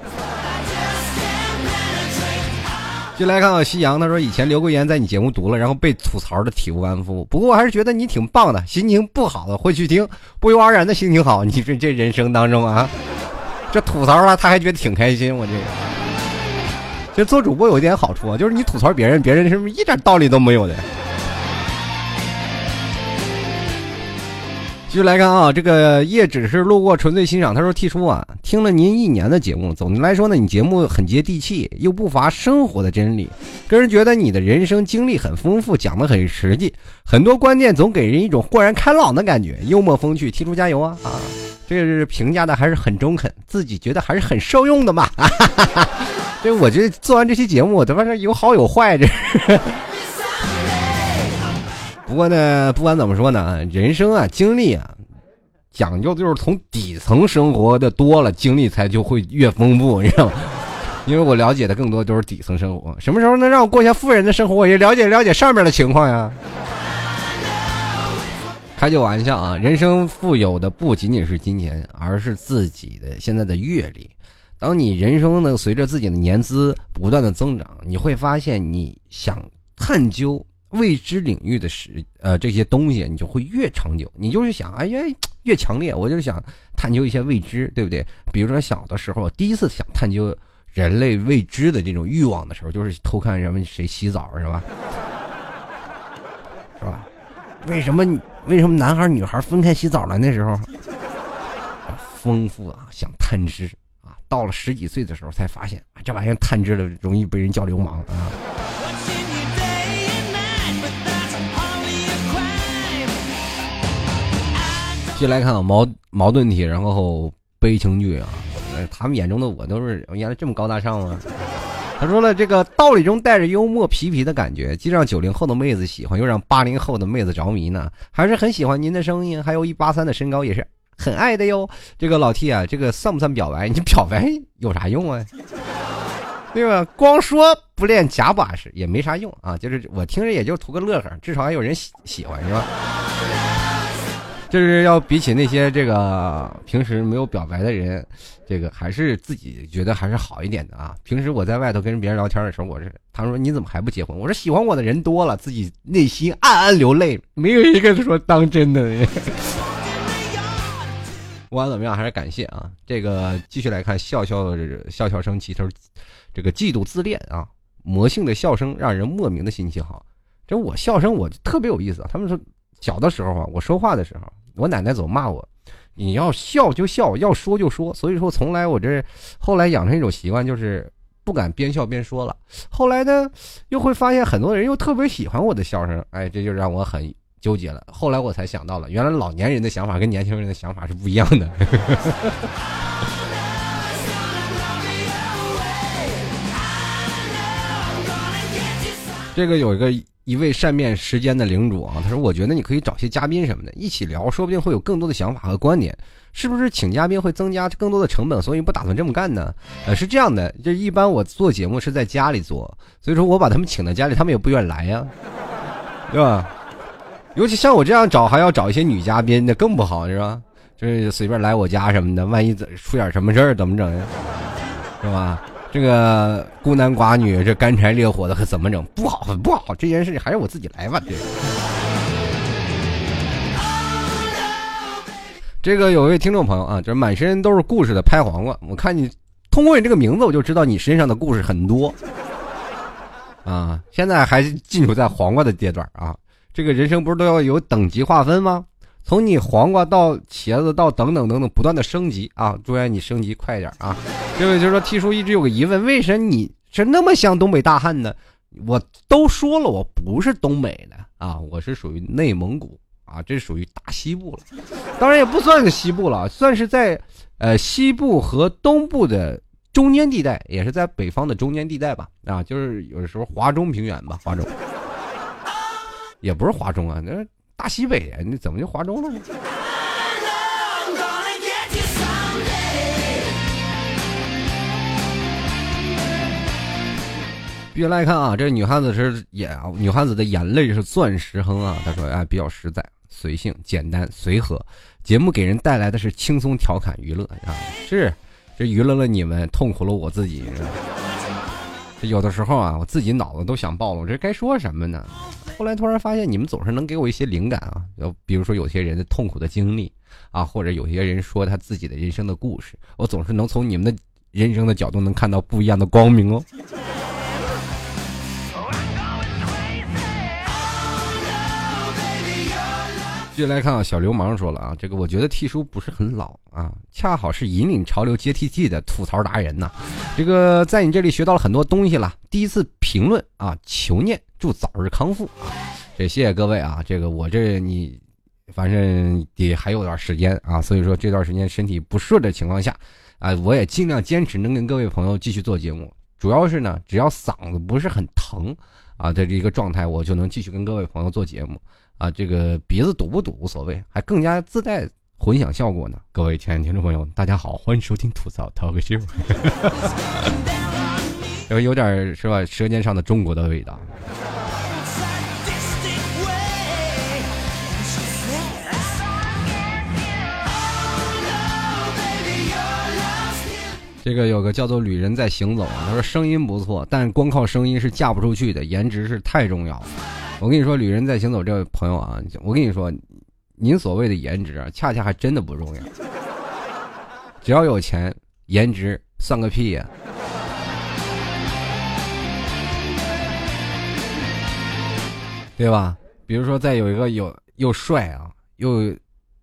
就来看看夕阳，他说以前留过言在你节目读了，然后被吐槽的体无完肤，不过我还是觉得你挺棒的，心情不好了会去听，不由而然的心情好，你说这人生当中啊。这吐槽了，他还觉得挺开心。我这个，其实做主播有一点好处啊，就是你吐槽别人，别人是不是一点道理都没有的？继续来看啊，这个叶只是路过，纯粹欣赏。他说：“T 叔啊，听了您一年的节目，总的来说呢，你节目很接地气，又不乏生活的真理。个人觉得你的人生经历很丰富，讲的很实际，很多观念总给人一种豁然开朗的感觉，幽默风趣。T 叔加油啊啊！”这个是评价的还是很中肯，自己觉得还是很受用的嘛。哈哈哈这我觉得做完这期节目，我他妈是有好有坏。这不过呢，不管怎么说呢，人生啊，经历啊，讲究就是从底层生活的多了，经历才就会越丰富，你知道吗？因为我了解的更多都是底层生活。什么时候能让我过一下富人的生活，我也了解了解上面的情况呀。开句玩笑啊，人生富有的不仅仅是金钱，而是自己的现在的阅历。当你人生呢随着自己的年资不断的增长，你会发现你想探究未知领域的时呃这些东西，你就会越长久。你就是想，哎呀，越强烈，我就是想探究一些未知，对不对？比如说小的时候，第一次想探究人类未知的这种欲望的时候，就是偷看人们谁洗澡，是吧？是吧？为什么？为什么男孩女孩分开洗澡了？那时候丰富啊，想探知啊。到了十几岁的时候，才发现这玩意儿探知了容易被人叫流氓啊。继续来看啊，矛矛盾体，然后悲情剧啊，他们眼中的我都是原来这么高大上吗？他说了，这个道理中带着幽默皮皮的感觉，既让九零后的妹子喜欢，又让八零后的妹子着迷呢。还是很喜欢您的声音，还有一八三的身高也是很爱的哟。这个老 T 啊，这个算不算表白？你表白有啥用啊？对吧？光说不练假把式也没啥用啊。就是我听着也就图个乐呵，至少还有人喜喜欢是吧？就是要比起那些这个平时没有表白的人。这个还是自己觉得还是好一点的啊！平时我在外头跟别人聊天的时候，我是他说你怎么还不结婚？我说喜欢我的人多了，自己内心暗暗流泪，没有一个说当真的。不管怎么样，还是感谢啊！这个继续来看，笑笑的笑笑生气，他说这个嫉妒自恋啊，魔性的笑声让人莫名的心情好。这我笑声我特别有意思啊！他们说小的时候啊，我说话的时候，我奶奶总骂我。你要笑就笑，要说就说。所以说，从来我这后来养成一种习惯，就是不敢边笑边说了。后来呢，又会发现很多人又特别喜欢我的笑声，哎，这就让我很纠结了。后来我才想到了，原来老年人的想法跟年轻人的想法是不一样的。这个有一个。一位善变时间的领主啊，他说：“我觉得你可以找些嘉宾什么的，一起聊，说不定会有更多的想法和观点。是不是请嘉宾会增加更多的成本？所以不打算这么干呢？呃，是这样的，就一般我做节目是在家里做，所以说我把他们请到家里，他们也不愿意来呀，对吧？尤其像我这样找，还要找一些女嘉宾，那更不好，是吧？就是随便来我家什么的，万一出点什么事儿，怎么整呀？是吧？”这个孤男寡女，这干柴烈火的可怎么整？不好，不好！这件事情还是我自己来吧。这个有位听众朋友啊，这满身都是故事的拍黄瓜。我看你通过你这个名字，我就知道你身上的故事很多啊。现在还进入在黄瓜的阶段啊。这个人生不是都要有等级划分吗？从你黄瓜到茄子到等等等等不断的升级啊！祝愿你升级快一点啊！这位就是说，T 叔一直有个疑问，为什么你是那么像东北大汉呢？我都说了，我不是东北的啊，我是属于内蒙古啊，这属于大西部了，当然也不算是西部了，算是在呃西部和东部的中间地带，也是在北方的中间地带吧？啊，就是有的时候华中平原吧，华中也不是华中啊，那。大西北啊你怎么就华中了呢？原来看啊这女汉子是眼啊女汉子的眼泪是钻石哼啊。她说啊比较实在随性简单随和。节目给人带来的是轻松调侃娱乐啊。是。这娱乐了你们痛苦了我自己有的时候啊，我自己脑子都想爆了，我这该说什么呢？后来突然发现，你们总是能给我一些灵感啊，就比如说有些人的痛苦的经历啊，或者有些人说他自己的人生的故事，我总是能从你们的人生的角度能看到不一样的光明哦。继续来看啊，小流氓说了啊，这个我觉得替叔不是很老啊，恰好是引领潮流接 T T 的吐槽达人呐。这个在你这里学到了很多东西了，第一次评论啊，求念，祝早日康复啊。这谢谢各位啊，这个我这你反正也还有段时间啊，所以说这段时间身体不顺的情况下啊，我也尽量坚持能跟各位朋友继续做节目。主要是呢，只要嗓子不是很疼啊的这个状态，我就能继续跟各位朋友做节目。啊，这个鼻子堵不堵无所谓，还更加自带混响效果呢。各位亲爱的听众朋友，大家好，欢迎收听吐槽 talk show，有有点是吧？舌尖上的中国的味道。这个有个叫做“旅人在行走”，他说声音不错，但光靠声音是嫁不出去的，颜值是太重要了。我跟你说，旅人在行走这位朋友啊，我跟你说，您所谓的颜值啊，恰恰还真的不重要。只要有钱，颜值算个屁呀！对吧？比如说，在有一个有又帅啊又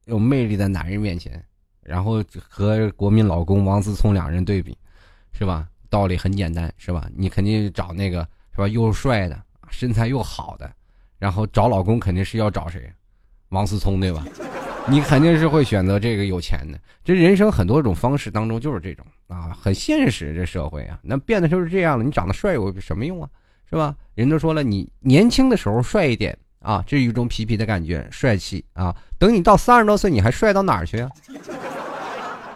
有魅力的男人面前，然后和国民老公王思聪两人对比，是吧？道理很简单，是吧？你肯定找那个是吧？又帅的，身材又好的。然后找老公肯定是要找谁？王思聪对吧？你肯定是会选择这个有钱的。这人生很多种方式当中就是这种啊，很现实。这社会啊，那变得就是这样了。你长得帅有什么用啊？是吧？人都说了，你年轻的时候帅一点啊，这是一种痞痞的感觉，帅气啊。等你到三十多岁，你还帅到哪儿去啊？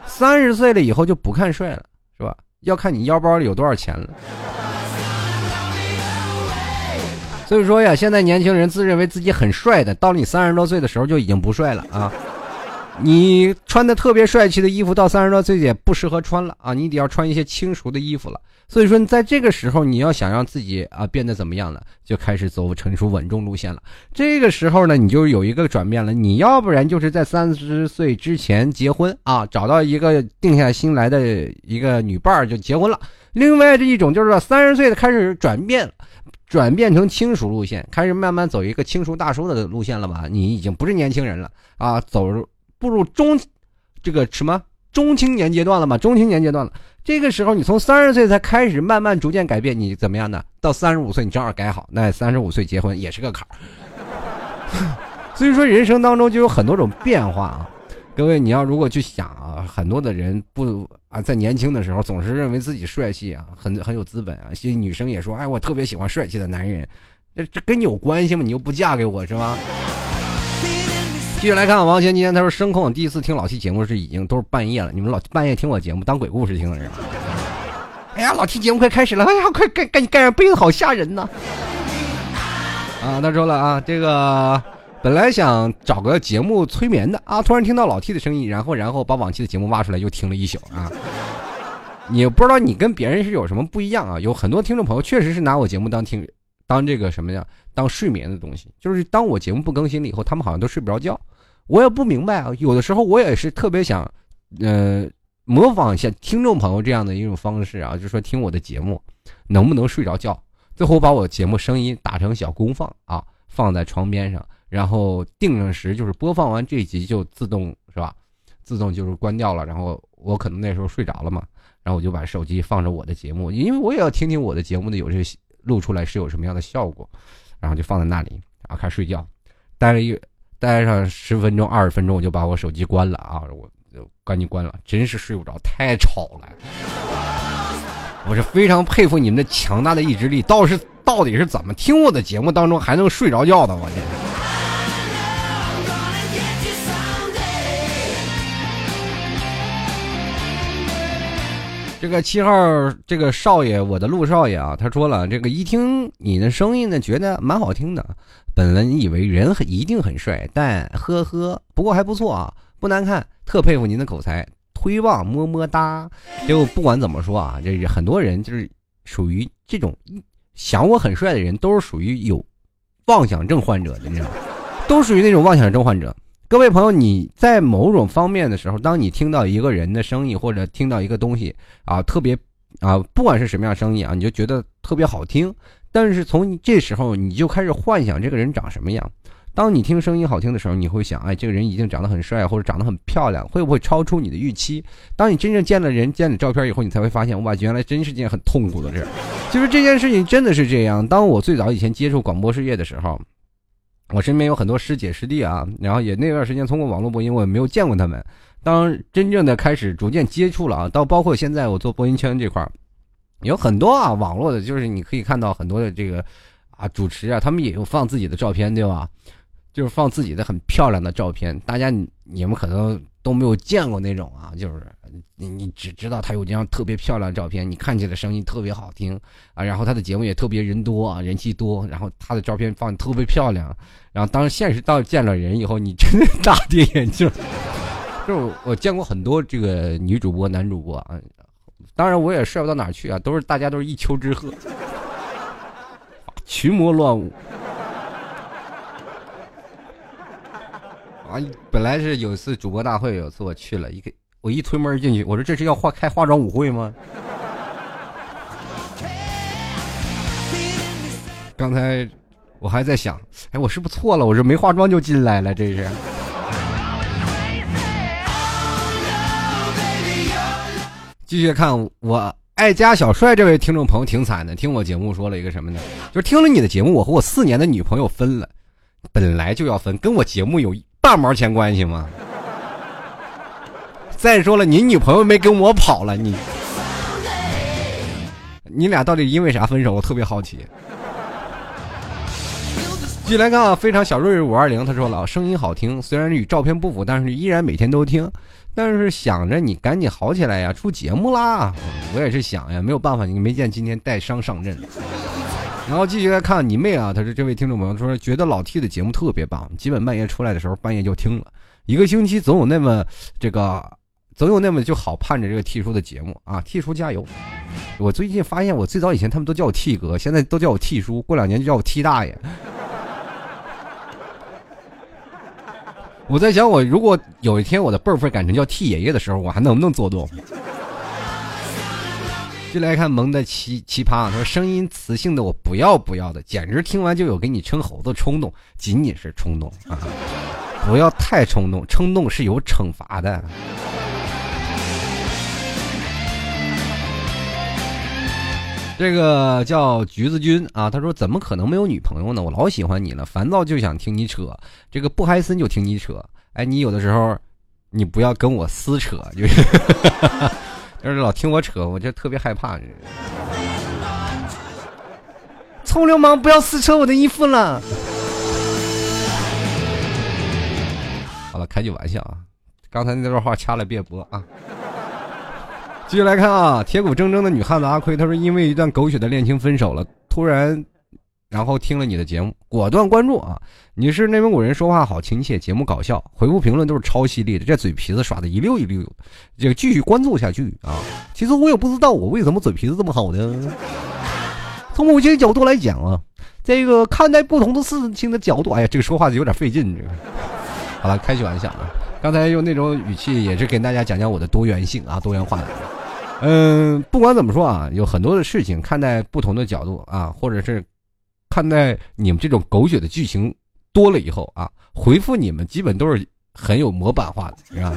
三十岁了以后就不看帅了，是吧？要看你腰包里有多少钱了。所以说呀，现在年轻人自认为自己很帅的，到了你三十多岁的时候就已经不帅了啊！你穿的特别帅气的衣服，到三十多岁也不适合穿了啊！你得要穿一些轻熟的衣服了。所以说，你在这个时候，你要想让自己啊变得怎么样了，就开始走成熟稳重路线了。这个时候呢，你就有一个转变了。你要不然就是在三十岁之前结婚啊，找到一个定下心来的一个女伴儿就结婚了。另外这一种就是三十岁的开始转变。转变成轻熟路线，开始慢慢走一个轻熟大叔的路线了吧？你已经不是年轻人了啊，走步入中这个什么中青年阶段了嘛？中青年阶段了，这个时候你从三十岁才开始慢慢逐渐改变，你怎么样呢？到三十五岁你正好改好，那三十五岁结婚也是个坎儿。所以说人生当中就有很多种变化啊。各位，你要如果去想啊，很多的人不啊，在年轻的时候总是认为自己帅气啊，很很有资本啊。些女生也说，哎，我特别喜欢帅气的男人，这这跟你有关系吗？你又不嫁给我是吗？继续来看王贤，今天他说声控第一次听老七节目是已经都是半夜了，你们老半夜听我节目当鬼故事听的是吧？哎呀，老七节目快开始了，哎呀，快盖盖盖上被子，好吓人呐！啊，他说了啊，这个。本来想找个节目催眠的啊，突然听到老 T 的声音，然后然后把往期的节目挖出来，又听了一宿啊。你不知道你跟别人是有什么不一样啊？有很多听众朋友确实是拿我节目当听，当这个什么呀，当睡眠的东西。就是当我节目不更新了以后，他们好像都睡不着觉。我也不明白啊。有的时候我也是特别想，呃，模仿一下听众朋友这样的一种方式啊，就说听我的节目能不能睡着觉。最后把我节目声音打成小功放啊，放在床边上。然后定上时，就是播放完这一集就自动是吧？自动就是关掉了。然后我可能那时候睡着了嘛，然后我就把手机放着我的节目，因为我也要听听我的节目的有这录出来是有什么样的效果，然后就放在那里，然后开始睡觉。待了一待上十分钟、二十分钟，我就把我手机关了啊！我就赶紧关了，真是睡不着，太吵了。我是非常佩服你们的强大的意志力，倒是到底是怎么听我的节目当中还能睡着觉的？我天！这个七号这个少爷，我的陆少爷啊，他说了，这个一听你的声音呢，觉得蛮好听的。本人以为人很一定很帅，但呵呵，不过还不错啊，不难看，特佩服您的口才，推望么么哒。就不管怎么说啊，这很多人就是属于这种想我很帅的人，都是属于有妄想症患者的，你知道吗？都属于那种妄想症患者。各位朋友，你在某种方面的时候，当你听到一个人的声音，或者听到一个东西啊，特别啊，不管是什么样声音啊，你就觉得特别好听。但是从这时候，你就开始幻想这个人长什么样。当你听声音好听的时候，你会想，哎，这个人一定长得很帅，或者长得很漂亮，会不会超出你的预期？当你真正见了人、见了照片以后，你才会发现，哇，原来真是件很痛苦的事。就是这件事情真的是这样。当我最早以前接触广播事业的时候。我身边有很多师姐师弟啊，然后也那段时间通过网络播音，我也没有见过他们。当真正的开始逐渐接触了啊，到包括现在我做播音圈这块儿，有很多啊网络的，就是你可以看到很多的这个啊主持啊，他们也有放自己的照片，对吧？就是放自己的很漂亮的照片，大家你们可能都没有见过那种啊，就是你你只知道他有这张特别漂亮的照片，你看起来声音特别好听啊，然后他的节目也特别人多啊，人气多，然后他的照片放特别漂亮，然后当现实到见了人以后，你真的 大跌眼镜。就我见过很多这个女主播、男主播啊，当然我也帅不到哪去啊，都是大家都是一丘之貉，群魔乱舞。啊，本来是有一次主播大会，有一次我去了一个，我一推门进去，我说这是要化开化妆舞会吗？刚才我还在想，哎，我是不是错了？我这没化妆就进来了，这是。继续看我爱家小帅这位听众朋友挺惨的，听我节目说了一个什么呢？就是听了你的节目，我和我四年的女朋友分了，本来就要分，跟我节目有。半毛钱关系吗？再说了，你女朋友没跟我跑了，你你俩到底因为啥分手？我特别好奇。继续来看啊，非常小瑞瑞五二零，他说了，声音好听，虽然与照片不符，但是依然每天都听。但是想着你赶紧好起来呀，出节目啦！我也是想呀，没有办法，你没见今天带伤上阵。然后继续来看你妹啊！他说这位听众朋友说觉得老 T 的节目特别棒，基本半夜出来的时候半夜就听了一个星期，总有那么这个，总有那么就好盼着这个 T 叔的节目啊！T 叔加油！我最近发现我最早以前他们都叫我 T 哥，现在都叫我 T 叔，过两年就叫我 T 大爷。我在想，我如果有一天我的辈分改成叫 T 爷爷的时候，我还能不能做动？就来看萌的奇奇葩，他说声音磁性的我不要不要的，简直听完就有给你称猴子冲动，仅仅是冲动啊！不要太冲动，冲动是有惩罚的。这个叫橘子君啊，他说怎么可能没有女朋友呢？我老喜欢你了，烦躁就想听你扯，这个不嗨森就听你扯。哎，你有的时候，你不要跟我撕扯，就是。要是老听我扯，我就特别害怕。臭流氓，不要撕扯我的衣服了！好了，开句玩笑啊，刚才那段话掐了别播啊。继续来看啊，铁骨铮铮的女汉子阿奎，他说因为一段狗血的恋情分手了，突然。然后听了你的节目，果断关注啊！你是内蒙古人，说话好亲切，节目搞笑，回复评论都是超犀利的，这嘴皮子耍的一溜一溜。这个继续关注下去啊！其实我也不知道我为什么嘴皮子这么好呢？从某些角度来讲啊，这个看待不同的事情的角度，哎呀，这个说话就有点费劲。这个好了，开句玩笑啊！刚才用那种语气也是给大家讲讲我的多元性啊，多元化。嗯，不管怎么说啊，有很多的事情看待不同的角度啊，或者是。看待你们这种狗血的剧情多了以后啊，回复你们基本都是很有模板化的，是吧？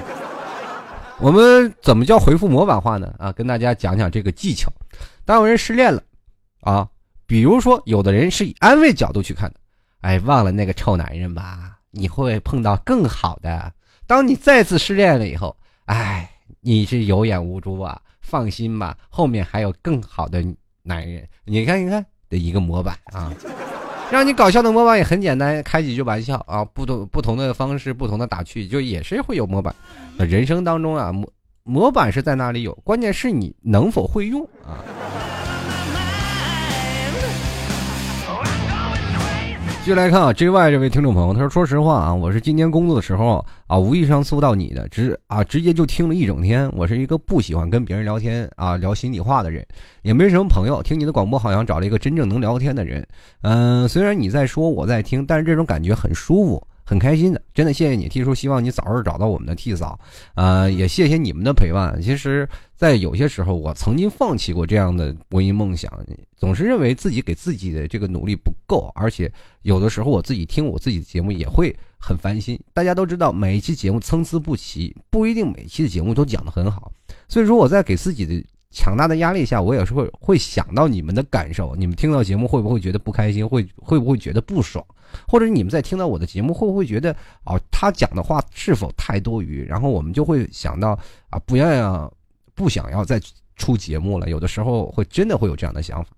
我们怎么叫回复模板化呢？啊，跟大家讲讲这个技巧。当有人失恋了，啊，比如说有的人是以安慰角度去看的，哎，忘了那个臭男人吧，你会碰到更好的。当你再次失恋了以后，哎，你是有眼无珠啊，放心吧，后面还有更好的男人。你看，你看。的一个模板啊，让你搞笑的模板也很简单，开几句玩笑啊，不同不同的方式，不同的打趣，就也是会有模板。人生当中啊，模板是在那里有，关键是你能否会用啊。继续来看啊，J Y 这位听众朋友，他说：“说实话啊，我是今天工作的时候啊，无意上搜到你的，直啊直接就听了一整天。我是一个不喜欢跟别人聊天啊，聊心里话的人，也没什么朋友。听你的广播，好像找了一个真正能聊天的人。嗯，虽然你在说，我在听，但是这种感觉很舒服。”很开心的，真的谢谢你提出希望你早日找到我们的替嫂，呃，也谢谢你们的陪伴。其实，在有些时候，我曾经放弃过这样的播音梦想，总是认为自己给自己的这个努力不够，而且有的时候我自己听我自己的节目也会很烦心。大家都知道，每一期节目参差不齐，不一定每期的节目都讲得很好，所以说我在给自己的强大的压力下，我也是会会想到你们的感受，你们听到节目会不会觉得不开心，会会不会觉得不爽？或者你们在听到我的节目，会不会觉得哦，他讲的话是否太多余？然后我们就会想到啊，不要要，不想要再出节目了。有的时候会真的会有这样的想法。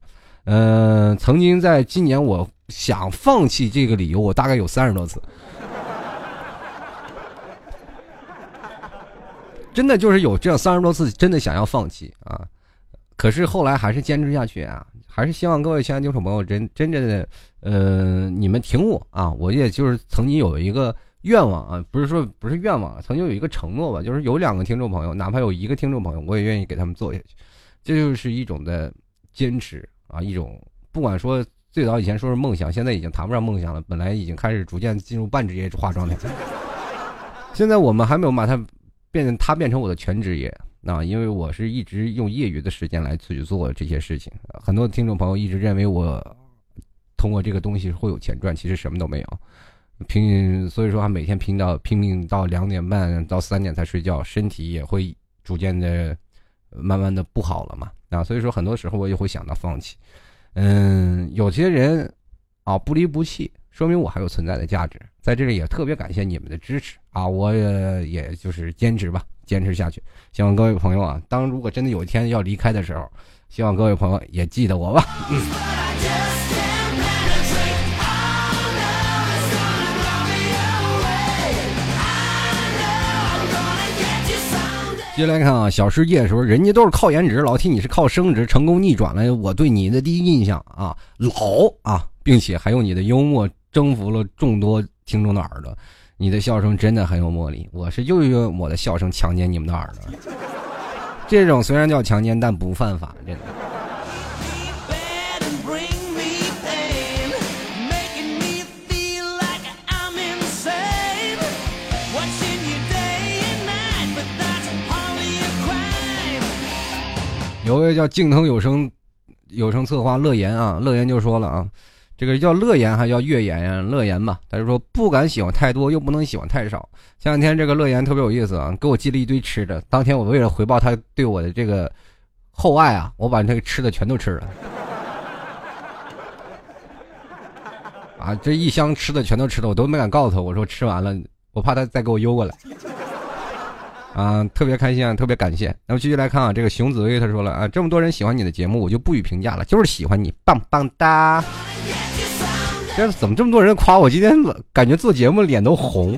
嗯，曾经在今年，我想放弃这个理由，我大概有三十多次，真的就是有这样三十多次，真的想要放弃啊。可是后来还是坚持下去啊。还是希望各位亲爱的听众朋友真真正的，呃，你们听我啊！我也就是曾经有一个愿望啊，不是说不是愿望，曾经有一个承诺吧，就是有两个听众朋友，哪怕有一个听众朋友，我也愿意给他们做下去。这就是一种的坚持啊，一种不管说最早以前说是梦想，现在已经谈不上梦想了，本来已经开始逐渐进入半职业化状态。现在我们还没有把它变，它变成我的全职业。那因为我是一直用业余的时间来去做这些事情，很多听众朋友一直认为我通过这个东西会有钱赚，其实什么都没有。拼，所以说他每天拼到拼命到两点半到三点才睡觉，身体也会逐渐的慢慢的不好了嘛。啊，所以说很多时候我也会想到放弃。嗯，有些人啊不离不弃，说明我还有存在的价值。在这里也特别感谢你们的支持啊，我也也就是坚持吧。坚持下去，希望各位朋友啊，当如果真的有一天要离开的时候，希望各位朋友也记得我吧。嗯。接下来看啊，小世界说人家都是靠颜值，老提你是靠升值成功逆转了我对你的第一印象啊，老啊，并且还用你的幽默征服了众多听众的耳朵。你的笑声真的很有魔力，我是又用我的笑声强奸你们的耳朵。这种虽然叫强奸，但不犯法，真的。有位叫静腾有声有声策划乐言啊，乐言就说了啊。这个叫乐言还叫月言呀？乐言吧，他就说不敢喜欢太多，又不能喜欢太少。前两天这个乐言特别有意思啊，给我寄了一堆吃的。当天我为了回报他对我的这个厚爱啊，我把这个吃的全都吃了。啊，这一箱吃的全都吃了，我都没敢告诉他，我说吃完了，我怕他再给我邮过来。啊，特别开心啊，特别感谢。那么继续来看啊，这个熊紫薇他说了啊，这么多人喜欢你的节目，我就不予评价了，就是喜欢你，棒棒哒。这怎么这么多人夸我？今天感觉做节目脸都红。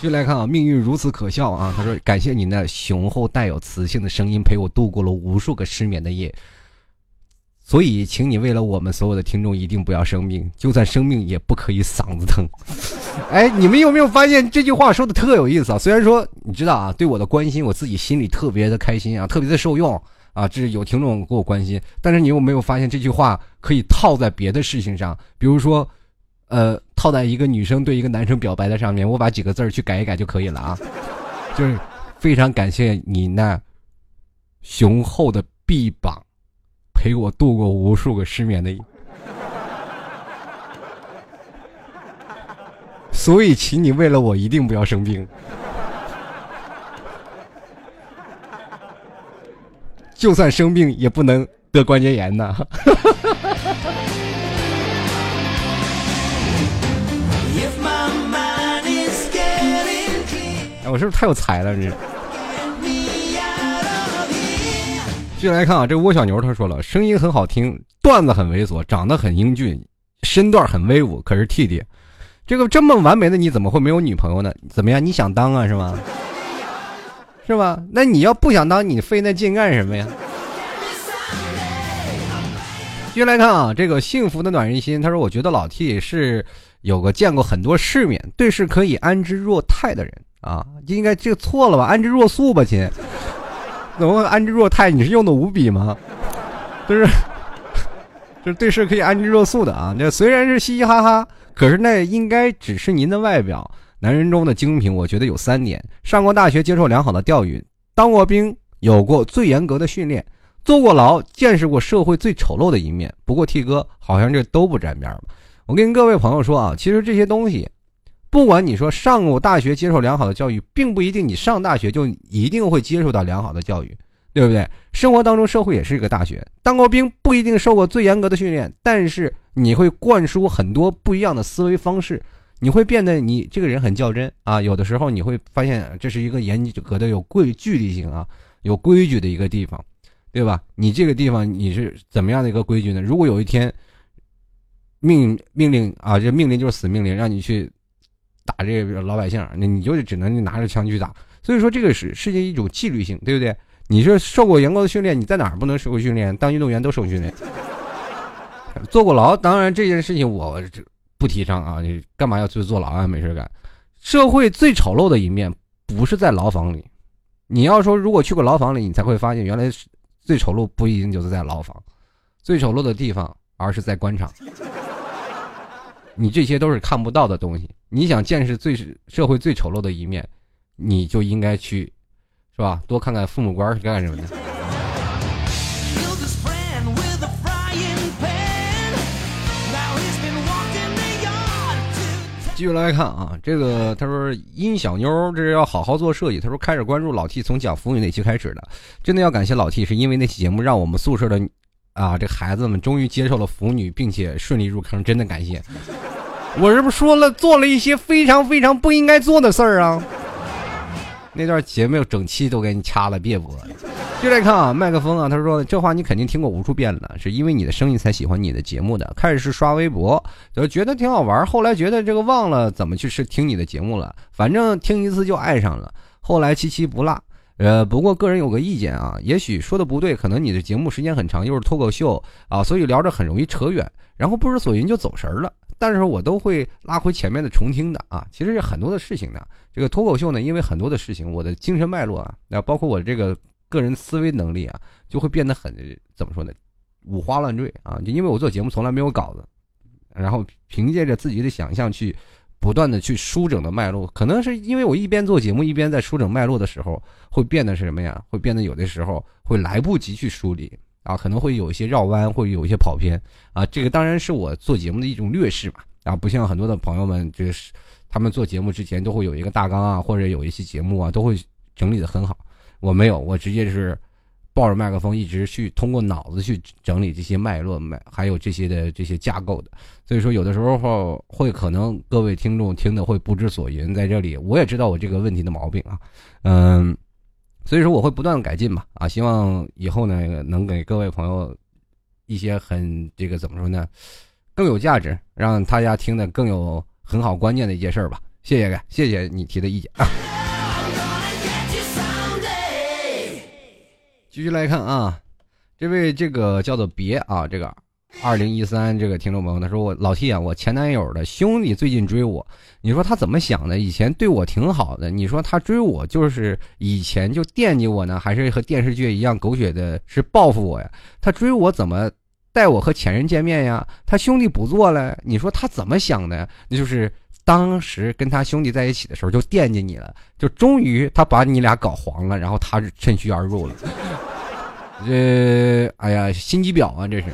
继续来看啊，命运如此可笑啊！他说：“感谢你那雄厚带有磁性的声音，陪我度过了无数个失眠的夜。所以，请你为了我们所有的听众，一定不要生病，就算生病也不可以嗓子疼。哎，你们有没有发现这句话说的特有意思啊？虽然说你知道啊，对我的关心，我自己心里特别的开心啊，特别的受用。”啊，这是有听众给我关心，但是你有没有发现这句话可以套在别的事情上？比如说，呃，套在一个女生对一个男生表白的上面，我把几个字儿去改一改就可以了啊。就是非常感谢你那雄厚的臂膀，陪我度过无数个失眠的夜。所以，请你为了我一定不要生病。就算生病也不能得关节炎呐！哎，我是不是太有才了？这。继续来看啊，这窝小牛他说了，声音很好听，段子很猥琐，长得很英俊，身段很威武。可是 T T，这个这么完美的你怎么会没有女朋友呢？怎么样？你想当啊，是吗？是吧？那你要不想当，你费那劲干什么呀？继续来看啊，这个幸福的暖人心，他说：“我觉得老 T 是有个见过很多世面，对事可以安之若泰的人啊，应该这个错了吧？安之若素吧，亲？怎么安之若泰？你是用的五笔吗？就是，就是对事可以安之若素的啊。那虽然是嘻嘻哈哈，可是那应该只是您的外表。男人中的精品，我觉得有三点：上过大学，接受良好的教育，当过兵，有过最严格的训练。”坐过牢，见识过社会最丑陋的一面。不过 T 哥好像这都不沾边儿我跟各位朋友说啊，其实这些东西，不管你说上过大学接受良好的教育，并不一定你上大学就一定会接受到良好的教育，对不对？生活当中，社会也是一个大学。当过兵不一定受过最严格的训练，但是你会灌输很多不一样的思维方式，你会变得你这个人很较真啊。有的时候你会发现这是一个严格的、有规距离性啊、有规矩的一个地方。对吧？你这个地方你是怎么样的一个规矩呢？如果有一天命命令啊，这命令就是死命令，让你去打这个老百姓，那你就只能拿着枪去打。所以说，这个是世界一种纪律性，对不对？你是受过严格的训练，你在哪儿不能受过训练？当运动员都受训练，坐过牢。当然这件事情我不提倡啊，你干嘛要去坐牢啊？没事干。社会最丑陋的一面不是在牢房里，你要说如果去过牢房里，你才会发现原来。最丑陋不一定就是在牢房，最丑陋的地方，而是在官场。你这些都是看不到的东西。你想见识最社会最丑陋的一面，你就应该去，是吧？多看看父母官是干什么的。继续来看啊，这个他说殷小妞这是要好好做设计。他说开始关注老 T 从讲腐女那期开始的，真的要感谢老 T，是因为那期节目让我们宿舍的啊这孩子们终于接受了腐女，并且顺利入坑，真的感谢。我是不是说了做了一些非常非常不应该做的事儿啊？那段节目整期都给你掐了，别播了。就来看啊，麦克风啊，他说这话你肯定听过无数遍了，是因为你的声音才喜欢你的节目的。开始是刷微博，就觉得挺好玩，后来觉得这个忘了怎么去是听你的节目了，反正听一次就爱上了，后来期期不落。呃，不过个人有个意见啊，也许说的不对，可能你的节目时间很长，又是脱口秀啊，所以聊着很容易扯远，然后不知所云就走神了。但是我都会拉回前面的重听的啊。其实很多的事情呢，这个脱口秀呢，因为很多的事情，我的精神脉络啊，那包括我这个个人思维能力啊，就会变得很怎么说呢，五花乱坠啊。就因为我做节目从来没有稿子，然后凭借着自己的想象去不断的去梳整的脉络，可能是因为我一边做节目一边在梳整脉络的时候，会变得是什么呀？会变得有的时候会来不及去梳理。啊，可能会有一些绕弯，会有一些跑偏啊。这个当然是我做节目的一种劣势嘛。啊，不像很多的朋友们，这个是他们做节目之前都会有一个大纲啊，或者有一些节目啊，都会整理的很好。我没有，我直接是抱着麦克风，一直去通过脑子去整理这些脉络、脉还有这些的这些架构的。所以说，有的时候会可能各位听众听的会不知所云。在这里，我也知道我这个问题的毛病啊，嗯。所以说我会不断改进吧，啊，希望以后呢能给各位朋友一些很这个怎么说呢，更有价值，让大家听的更有很好观念的一件事儿吧。谢谢，谢谢你提的意见啊。继续来看啊，这位这个叫做别啊，这个。二零一三，这个听众朋友他说：“我老 T 啊，我前男友的兄弟最近追我，你说他怎么想的？以前对我挺好的，你说他追我就是以前就惦记我呢，还是和电视剧一样狗血的，是报复我呀？他追我怎么带我和前任见面呀？他兄弟不做了，你说他怎么想的？那就是当时跟他兄弟在一起的时候就惦记你了，就终于他把你俩搞黄了，然后他趁虚而入了。这，哎呀，心机婊啊，这是。”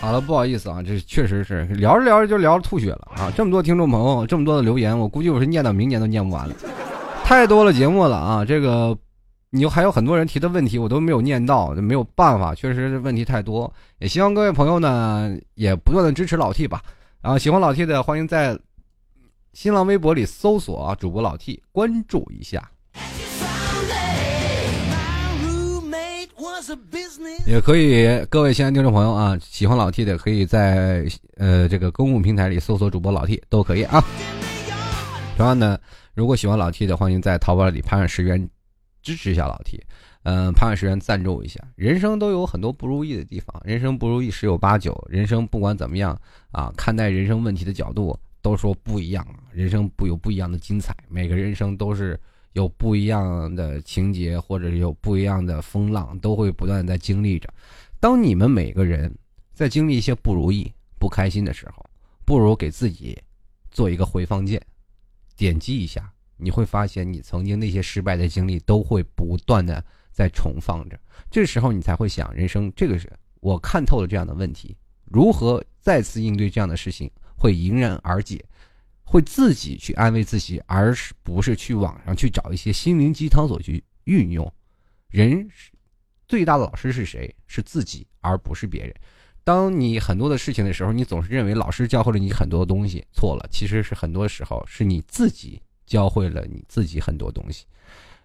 好了，不好意思啊，这确实是聊着聊着就聊吐血了啊！这么多听众朋友，这么多的留言，我估计我是念到明年都念不完了，太多了节目了啊！这个，你还有很多人提的问题，我都没有念到，没有办法，确实是问题太多。也希望各位朋友呢，也不断的支持老 T 吧。然后喜欢老 T 的，欢迎在新浪微博里搜索啊，主播老 T，关注一下。也可以，各位亲爱的听众朋友啊，喜欢老 T 的可以在呃这个公共平台里搜索主播老 T 都可以啊。同样呢，如果喜欢老 T 的，欢迎在淘宝里拍上十元支持一下老 T，嗯，拍上十元赞助一下。人生都有很多不如意的地方，人生不如意十有八九，人生不管怎么样啊，看待人生问题的角度都说不一样，人生不有不一样的精彩，每个人生都是。有不一样的情节，或者是有不一样的风浪，都会不断在经历着。当你们每个人在经历一些不如意、不开心的时候，不如给自己做一个回放键，点击一下，你会发现你曾经那些失败的经历都会不断的在重放着。这时候你才会想，人生这个是我看透了这样的问题，如何再次应对这样的事情会迎刃而解。会自己去安慰自己，而是不是去网上去找一些心灵鸡汤所去运用。人最大的老师是谁？是自己，而不是别人。当你很多的事情的时候，你总是认为老师教会了你很多东西，错了。其实是很多时候是你自己教会了你自己很多东西。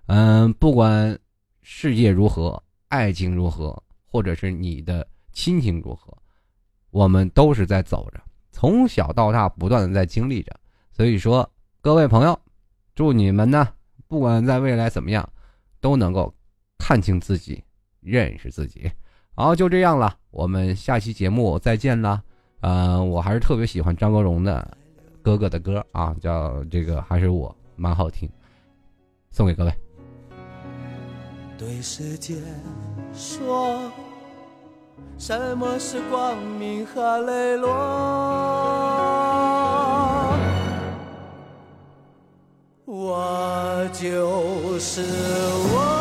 嗯，不管世界如何，爱情如何，或者是你的亲情如何，我们都是在走着，从小到大不断的在经历着。所以说，各位朋友，祝你们呢，不管在未来怎么样，都能够看清自己，认识自己。好，就这样了，我们下期节目再见了。呃，我还是特别喜欢张国荣的哥哥的歌啊，叫这个还是我蛮好听，送给各位。对世界说，什么是光明和磊落？我就是我，